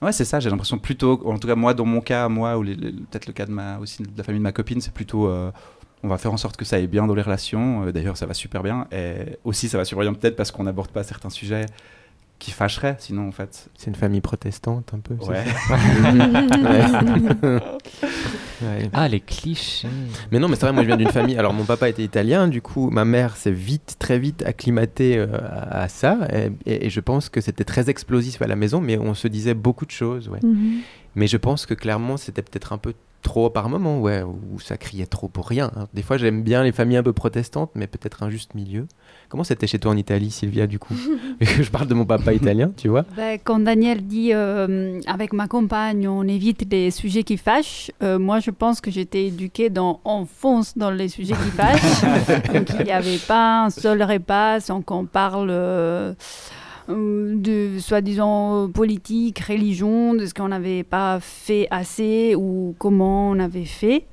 Ouais, c'est ça, j'ai l'impression plutôt, en tout cas moi, dans mon cas, moi, ou peut-être le cas de, ma, aussi de la famille de ma copine, c'est plutôt, euh, on va faire en sorte que ça aille bien dans les relations, Euh, d'ailleurs ça va super bien, et aussi ça va super bien peut-être parce qu'on n'aborde pas certains sujets qui fâcheraient, sinon en fait. C'est une famille protestante un peu. c'est Ouais. Ouais. Ah, les clichés. Mais non, mais c'est vrai, moi je viens d'une famille. Alors mon papa était italien, du coup ma mère s'est vite, très vite acclimatée euh, à, à ça. Et, et- et je pense que c'était très explosif à la maison, mais on se disait beaucoup de choses. Ouais. Mhm. Mais je pense que clairement c'était peut-être un peu trop par moment, ouais, où ça criait trop pour rien. hein. Des fois j'aime bien les familles un peu protestantes, mais peut-être un juste milieu. Comment c'était chez toi en Italie, Sylvia, du coup je parle de mon papa italien, tu vois Ben, quand Daniel dit euh, avec ma compagne on évite les sujets qui fâchent, euh, moi je pense que j'étais éduquée dans on fonce dans les sujets qui fâchent. Donc il n'y avait pas un seul repas sans qu'on parle euh, euh, de soi-disant politique, religion, de ce qu'on n'avait pas fait assez ou comment on avait fait.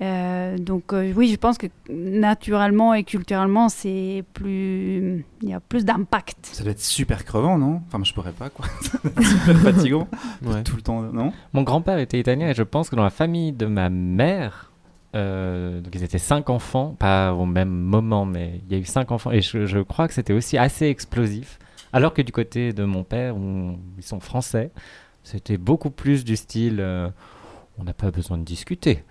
Euh, donc euh, oui, je pense que naturellement et culturellement, c'est plus, il y a plus d'impact. Ça doit être super crevant, non? Enfin, je pourrais pas, quoi. Ça doit être super fatigant. Ouais. Tout le temps, non? Mon grand-père était italien et je pense que dans la famille de ma mère, euh, donc ils étaient cinq enfants, pas au même moment, mais il y a eu cinq enfants et je, je crois que c'était aussi assez explosif. Alors que du côté de mon père, où ils sont français, c'était beaucoup plus du style euh, on n'a pas besoin de discuter.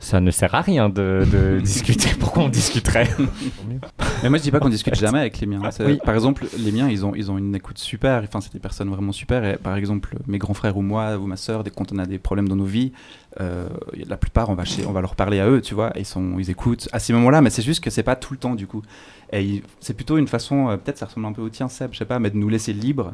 Ça ne sert à rien de, de discuter. Pourquoi on discuterait Mais moi, je dis pas qu'on discute jamais avec les miens. Oui. Par exemple, les miens, ils ont, ils ont une écoute super. Enfin, c'est des personnes vraiment super. Et par exemple, mes grands frères ou moi ou ma sœur, dès quand on a des problèmes dans nos vies, euh, la plupart, on va, chez, on va leur parler à eux, tu vois. Ils, sont, ils écoutent à ces moments-là. Mais c'est juste que c'est pas tout le temps, du coup. Et c'est plutôt une façon, euh, peut-être ça ressemble un peu au tien, Seb, je sais pas, mais de nous laisser libres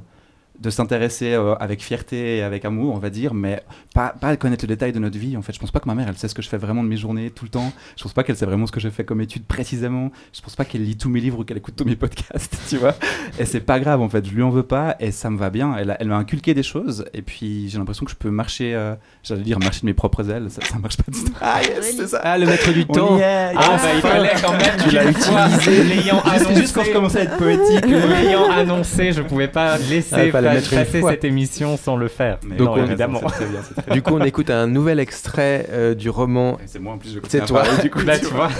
de s'intéresser euh, avec fierté et avec amour, on va dire, mais pas, pas connaître le détail de notre vie. En fait, je pense pas que ma mère, elle sait ce que je fais vraiment de mes journées tout le temps. Je pense pas qu'elle sait vraiment ce que je fais comme étude précisément. Je pense pas qu'elle lit tous mes livres ou qu'elle écoute tous mes podcasts, tu vois. Et c'est pas grave, en fait. Je lui en veux pas et ça me va bien. Elle, elle m'a inculqué des choses et puis j'ai l'impression que je peux marcher, euh, j'allais dire marcher de mes propres ailes. Ça, ça marche pas du tout. Ah yes, c'est ça. Ah, le maître du On temps y est, Ah, bah, il fallait quand même Tu l'as utilisé. L'ayant Juste- annoncé, juste quand je commençais à être poétique. l'ayant annoncé, je pouvais pas laisser Ah, fallait mettre une passer fois. cette émission sans le faire. Mais Donc, non, on- évidemment. c'est très bien, c'est très bien. Du coup, on écoute un nouvel extrait euh, du roman C'est moi en plus, je C'est toi. parler, du coup, Là, tu vois.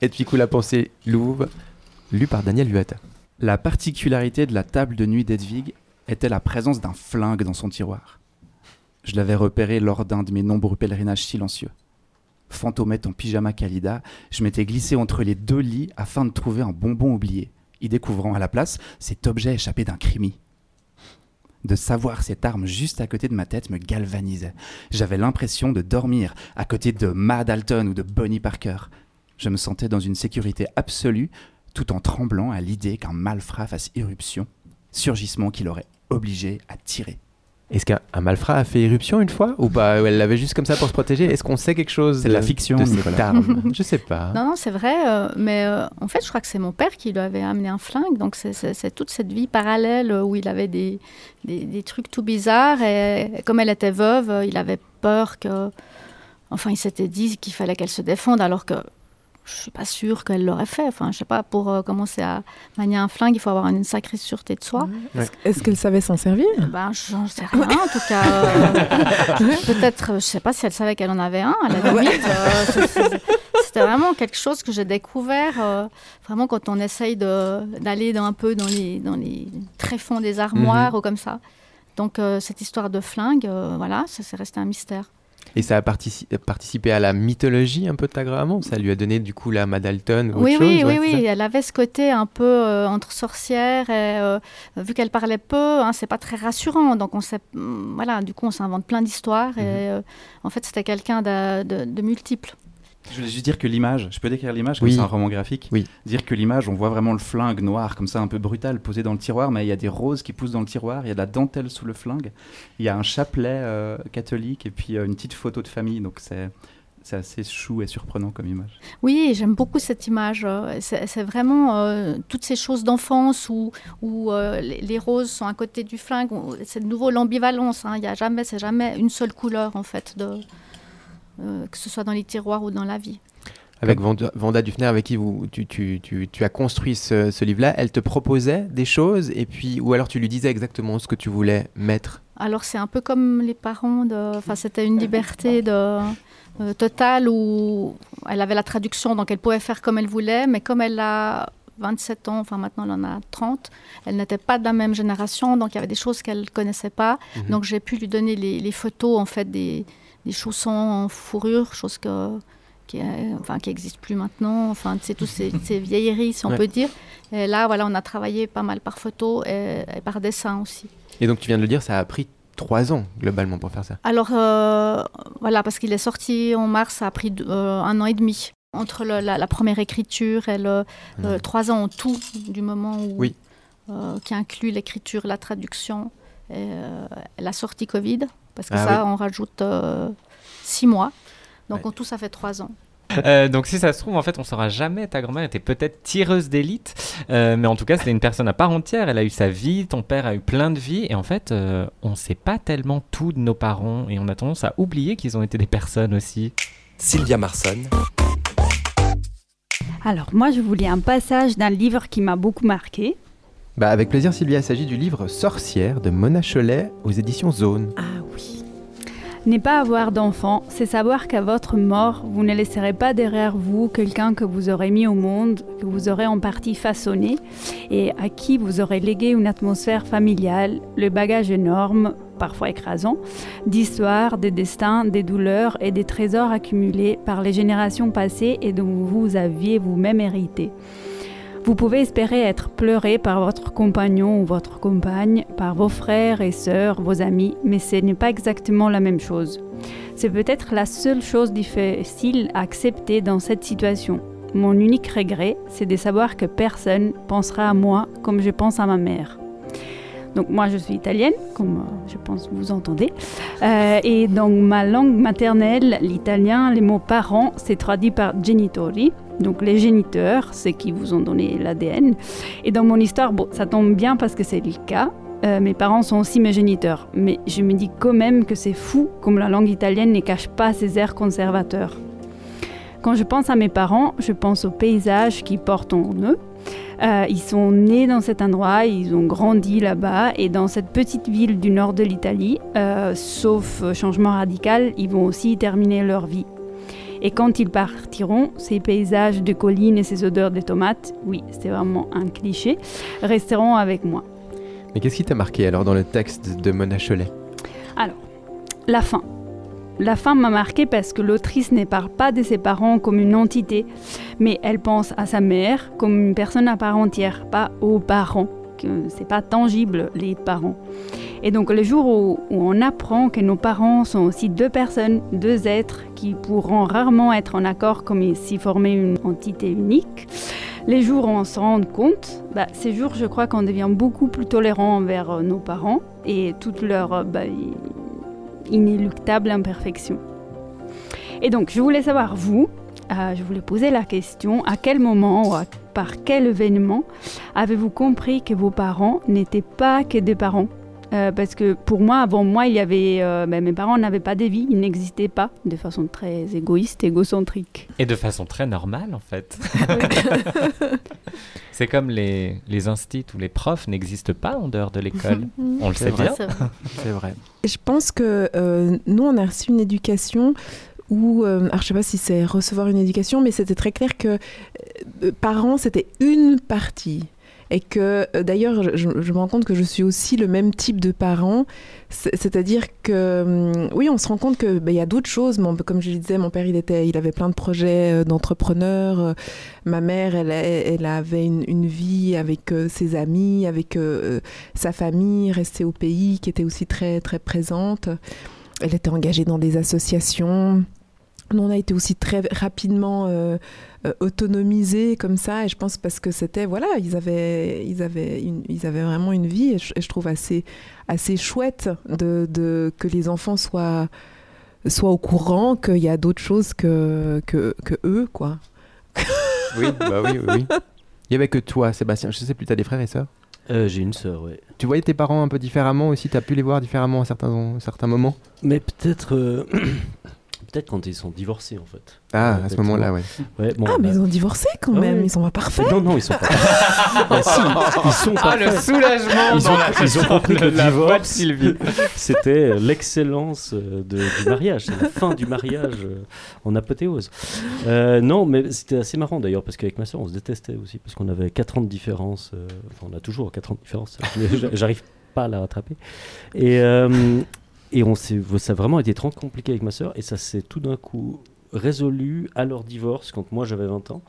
Et puis, coup, la pensée louve, lu par Daniel Luata. La particularité de la table de nuit d'Edwig était la présence d'un flingue dans son tiroir. Je l'avais repéré lors d'un de mes nombreux pèlerinages silencieux. Fantomette en pyjama Kalida, je m'étais glissé entre les deux lits afin de trouver un bonbon oublié, y découvrant à la place cet objet échappé d'un crimi. De savoir cette arme juste à côté de ma tête me galvanisait. J'avais l'impression de dormir à côté de Mad Dalton ou de Bonnie Parker. Je me sentais dans une sécurité absolue tout en tremblant à l'idée qu'un malfrat fasse irruption, surgissement qui l'aurait obligé à tirer. Est-ce qu'un un malfrat a fait éruption une fois Ou pas Ou Elle l'avait juste comme ça pour se protéger? Est-ce qu'on sait quelque chose C'est de la fiction, de cette arme Je sais pas. Non, non, c'est vrai, euh, mais euh, en fait, je crois que c'est mon père qui lui avait amené un flingue, donc c'est- c'est c'est toute cette vie parallèle où il avait des, des, des trucs tout bizarres, et comme elle était veuve, euh, il avait peur que... Enfin, il s'était dit qu'il fallait qu'elle se défende, alors que je suis pas sûre qu'elle l'aurait fait. Enfin, je sais pas, pour euh, commencer à manier un flingue, il faut avoir une sacrée sûreté de soi. Est-ce qu'elle savait s'en servir? Ben, j'en sais rien, en tout cas. euh, Peut-être, je sais pas si elle savait qu'elle en avait un, à la limite. euh, C'était vraiment quelque chose que j'ai découvert, euh, vraiment quand on essaye d'aller un peu dans les, dans les tréfonds des armoires Mhm. ou comme ça. Donc, euh, cette histoire de flingue, euh, voilà, ça s'est resté un mystère. Et ça a partici- participé à la mythologie un peu de ta grand-maman Ça lui a donné du coup la Madalton ou Oui, autre oui, chose oui, ouais, oui. Elle avait ce côté un peu euh, entre sorcière et euh, vu qu'elle parlait peu, hein, c'est pas très rassurant. Donc on sait, hum, voilà, du coup on s'invente plein d'histoires et euh, en fait c'était quelqu'un de, de, de multiple. Je voulais juste dire que l'image, je peux décrire l'image Oui. comme c'est un roman graphique. Oui. Dire que l'image, on voit vraiment le flingue noir, comme ça, un peu brutal, posé dans le tiroir, mais il y a des roses qui poussent dans le tiroir, il y a de la dentelle sous le flingue, il y a un chapelet euh, catholique et puis euh, une petite photo de famille, donc c'est c'est assez chou et surprenant comme image. Oui, j'aime beaucoup cette image. euh, C'est vraiment euh, toutes ces choses d'enfance où, où euh, les, les roses sont à côté du flingue. C'est de nouveau l'ambivalence. hein, Il y a jamais, c'est jamais une seule couleur en fait, de, que ce soit dans les tiroirs ou dans la vie. Avec Vanda, Vanda Dufner, avec qui vous, tu, tu- tu- tu as construit ce, ce livre-là, elle te proposait des choses et puis, ou alors tu lui disais exactement ce que tu voulais mettre? Alors c'est un peu comme les parents. Enfin, c'était une liberté de, euh, totale où elle avait la traduction, donc elle pouvait faire comme elle voulait, mais comme elle a 27 ans, enfin maintenant elle en a 30, elle n'était pas de la même génération, donc il y avait des choses qu'elle ne connaissait pas. Mhm. Donc j'ai pu lui donner les, les photos en fait des, des chaussons en fourrure, chose que qui, est- enfin, qui existe plus maintenant. Enfin, c'est tous ces, ces vieilleries, si on Ouais. peut dire. Et là, voilà, on a travaillé pas mal par photo et, et par dessin aussi. Et donc tu viens de le dire, ça a pris trois ans globalement pour faire ça. Alors, euh, voilà, parce qu'il est sorti en mars, ça a pris euh, un an et demi. Entre le- la, la première écriture et le, euh, trois ans en tout, du moment où, Oui. qui inclut l'écriture, la traduction et la sortie Covid, parce que Ah ça, oui. on rajoute euh, six mois. Donc, en tout, ça fait trois ans. Euh, donc si ça se trouve, en fait, on saura jamais. Ta grand-mère était peut-être tireuse d'élite, euh, mais en tout cas, c'était une personne à part entière. Elle a eu sa vie, ton père a eu plein de vies, et en fait, euh, on sait pas tellement tout de nos parents, et on a tendance à oublier qu'ils ont été des personnes aussi. Sylvia Marson, Alors, moi, je voulais un passage d'un livre qui m'a beaucoup marqué. Bah, avec plaisir, Sylvia, il s'agit du livre Sorcière de Mona Cholet aux éditions Zone. Ne pas avoir d'enfant, c'est savoir qu'à votre mort, vous ne laisserez pas derrière vous quelqu'un que vous aurez mis au monde, que vous aurez en partie façonné, et à qui vous aurez légué une atmosphère familiale, le bagage énorme, parfois écrasant, d'histoires, des destins, des douleurs et des trésors accumulés par les générations passées et dont vous aviez vous-même hérité. Vous pouvez espérer être pleuré par votre compagnon ou votre compagne, par vos frères et sœurs, vos amis, mais ce n'est pas exactement la même chose. C'est peut-être la seule chose difficile à accepter dans cette situation. Mon unique regret, c'est de savoir que personne pensera à moi comme je pense à ma mère. Donc moi je suis italienne, comme euh, je pense vous entendez. Euh, et dans ma langue maternelle, l'italien, les mots parents, c'est traduit par genitori. Donc les géniteurs, ceux qui vous ont donné l'ADN. Et dans mon histoire, bon, ça tombe bien parce que c'est le cas. Euh, mes parents sont aussi mes géniteurs. Mais je me dis quand même que c'est fou comme la langue italienne ne cache pas ses airs conservateurs. Quand je pense à mes parents, je pense au paysage qu'ils portent en eux. Euh, ils sont nés dans cet endroit, ils ont grandi là-bas et dans cette petite ville du nord de l'Italie, euh, sauf changement radical, ils vont aussi terminer leur vie. Et quand ils partiront, ces paysages de collines et ces odeurs de tomates, oui, c'est vraiment un cliché, resteront avec moi. Mais qu'est-ce qui t'a marqué alors dans le texte de Mona Cholet? Alors, la fin. La fin m'a marqué parce que l'autrice ne parle pas de ses parents comme une entité, mais elle pense à sa mère comme une personne à part entière, pas aux parents. que C'est pas tangible les parents. Et donc le jour où, on apprend que nos parents sont aussi deux personnes, deux êtres qui pourront rarement être en accord comme s'ils formaient une entité unique, les jours où on se rend compte, bah, ces jours, je crois qu'on devient beaucoup plus tolérant envers euh, nos parents et toutes leurs euh, bah, inéluctables imperfections. Et donc, je voulais savoir, vous, euh, je voulais poser la question, à quel moment ou par quel événement avez-vous compris que vos parents n'étaient pas que des parents, Euh, parce que pour moi, avant moi, il y avait, euh, ben, mes parents n'avaient pas des vies, ils n'existaient pas de façon très égoïste, égocentrique. Et de façon très normale, en fait. c'est comme les, les instits ou les profs n'existent pas en dehors de l'école. On le sait vrai. bien. C'est vrai. Je pense que euh, nous, on a reçu une éducation où, euh, alors je sais pas si c'est recevoir une éducation, mais c'était très clair que euh, parents, c'était une partie. Et que euh, d'ailleurs, je, me rends compte que je suis aussi le même type de parent. C'est- C'est-à-dire que, hum, oui, on se rend compte qu'il y a d'autres choses. Comme je le disais, mon père, il, il avait plein de projets euh, d'entrepreneur. Euh, ma mère, elle, avait une, vie avec ses amis, avec sa famille, restée au pays, qui était aussi très, très présente. Elle était engagée dans des associations. On a été aussi très rapidement euh, euh, autonomisés comme ça, et je pense parce que c'était, voilà, ils avaient, ils avaient, une- ils avaient vraiment une vie, et je, et je trouve assez, assez chouette de, de- que les enfants soient, soient au courant qu'il y a d'autres choses que, que, que eux, quoi. Oui, bah oui, oui, oui. Il y avait que toi, Sébastien. Je sais plus, t'as des frères et sœurs? Euh, J'ai une sœur, ouais. Tu voyais tes parents un peu différemment aussi? T'as pu les voir différemment à certains, certains moments? Mais peut-être euh, peut-être quand ils sont divorcés, en fait. Ah, Euh, à ce moment-là, ouais. Ouais, bon, ah, mais bah- ils ont divorcé quand Ah même, ouais. ils sont pas parfaits. Non, non, ils sont pas. Bah, si, ils sont Ah, le parfaits. soulagement Ils dans ont, la- ils ont compris que le la voix de divorce, Sylvie. c'était l'excellence euh, du mariage, c'est la fin du mariage euh, en apothéose. Euh, non, mais c'était assez marrant d'ailleurs, parce qu'avec ma soeur, on se détestait aussi, parce qu'on avait 4 ans de différence. euh, enfin, on a toujours 4 ans de différence, mais j'a- j'arrive pas à la rattraper. Et, euh, et on ça a vraiment été trop compliqué avec ma soeur, et ça s'est tout d'un coup résolu à leur divorce quand moi j'avais 20 ans.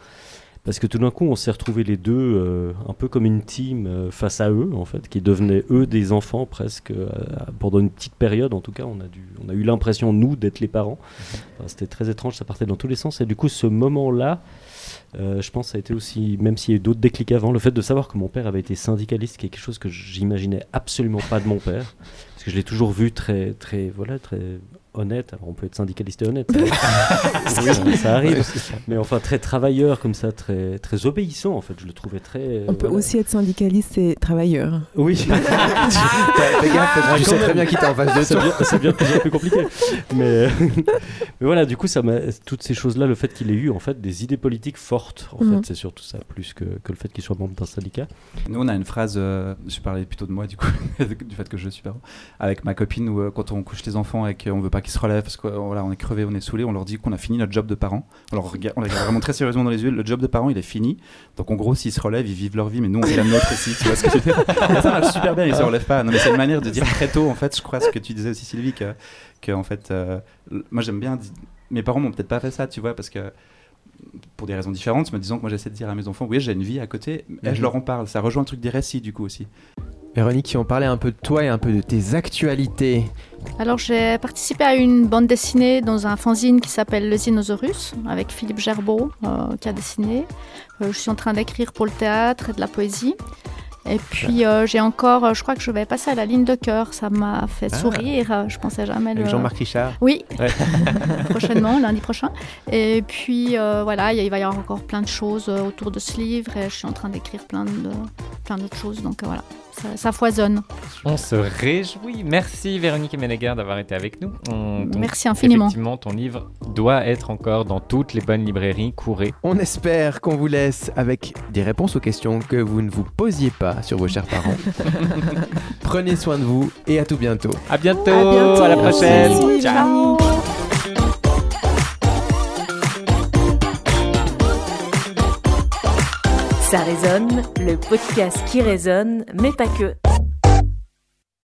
Parce que tout d'un coup, on s'est retrouvés les deux euh, un peu comme une team euh, face à eux, en fait, qui devenaient eux des enfants presque euh, pendant une petite période. En tout cas, on a, dû, on a eu l'impression, nous, d'être les parents. Enfin, C'était très étrange, ça partait dans tous les sens. Et du coup, ce moment-là, je pense, ça a été aussi, même s'il y a eu d'autres déclics avant, le fait de savoir que mon père avait été syndicaliste, qui est quelque chose que j'imaginais absolument pas de mon père. Je l'ai toujours vu très, très, voilà, très honnête. Alors, on peut être syndicaliste et honnête. ça, ça arrive. Mais enfin, très travailleur comme ça, très, très obéissant en fait. Je le trouvais très. On peut voilà. aussi être syndicaliste et travailleur. Oui. Fais gaffe, que tu sais très bien qui t'es en face de C'est toi. bien, c'est bien de plus compliqué. Mais, mais voilà, du coup, ça m'a, toutes ces choses-là, le fait qu'il ait eu en fait des idées politiques fortes, en Mhm. fait, c'est surtout ça, plus que, que le fait qu'il soit membre d'un syndicat. Nous, on a une phrase, euh, je parlais plutôt de moi, du coup, du fait que je suis parent, avec ma copine, où euh, quand on couche les enfants et qu'on veut pas se relèvent, parce qu'on voilà, on est crevé, on est saoulé, on leur dit qu'on a fini notre job de parent. On, leur regarde, on les regarde vraiment très sérieusement dans les yeux, le job de parent, il est fini. Donc en gros, s'ils se relèvent, ils vivent leur vie, mais nous, on vit la nôtre aussi. Tu vois ce que dire? Et Ça marche super bien, ils se relèvent pas. Non, mais c'est une manière de dire très tôt, en fait, je crois, ce que tu disais aussi, Sylvie, que, que en fait, euh, moi, j'aime bien. Mes parents m'ont peut-être pas fait ça, tu vois, parce que pour des raisons différentes, me disant que moi j'essaie de dire à mes enfants, oui, j'ai une vie à côté, et Mhm. je leur en parle. Ça rejoint le truc des récits, du coup, aussi. Véronique, si on parlait un peu de toi et un peu de tes actualités. Alors j'ai participé à une bande dessinée dans un fanzine qui s'appelle Le Zinosaurus avec Philippe Gerbeau euh, qui a dessiné. Euh, je suis en train d'écrire pour le théâtre et de la poésie. Et puis euh, j'ai encore, euh, je crois que je vais passer à la ligne de cœur, ça m'a fait Ah. sourire, euh, je pensais jamais le... Jean-Marc Richard. Oui, Ouais. prochainement, lundi prochain. Et puis euh, voilà, il va y avoir encore plein de choses autour de ce livre. Et je suis en train d'écrire plein de plein d'autres choses, donc euh, voilà, ça, ça foisonne. On se réjouit. Merci Véronique et Ménégar d'avoir été avec nous. On- ton- Merci infiniment. Effectivement, ton livre doit être encore dans toutes les bonnes librairies. Courez. On espère qu'on vous laisse avec des réponses aux questions que vous ne vous posiez pas sur vos chers parents. Prenez soin de vous et à tout bientôt. À bientôt. À bientôt. À la prochaine. Merci, Ciao. Ça résonne, le podcast qui résonne, mais pas que.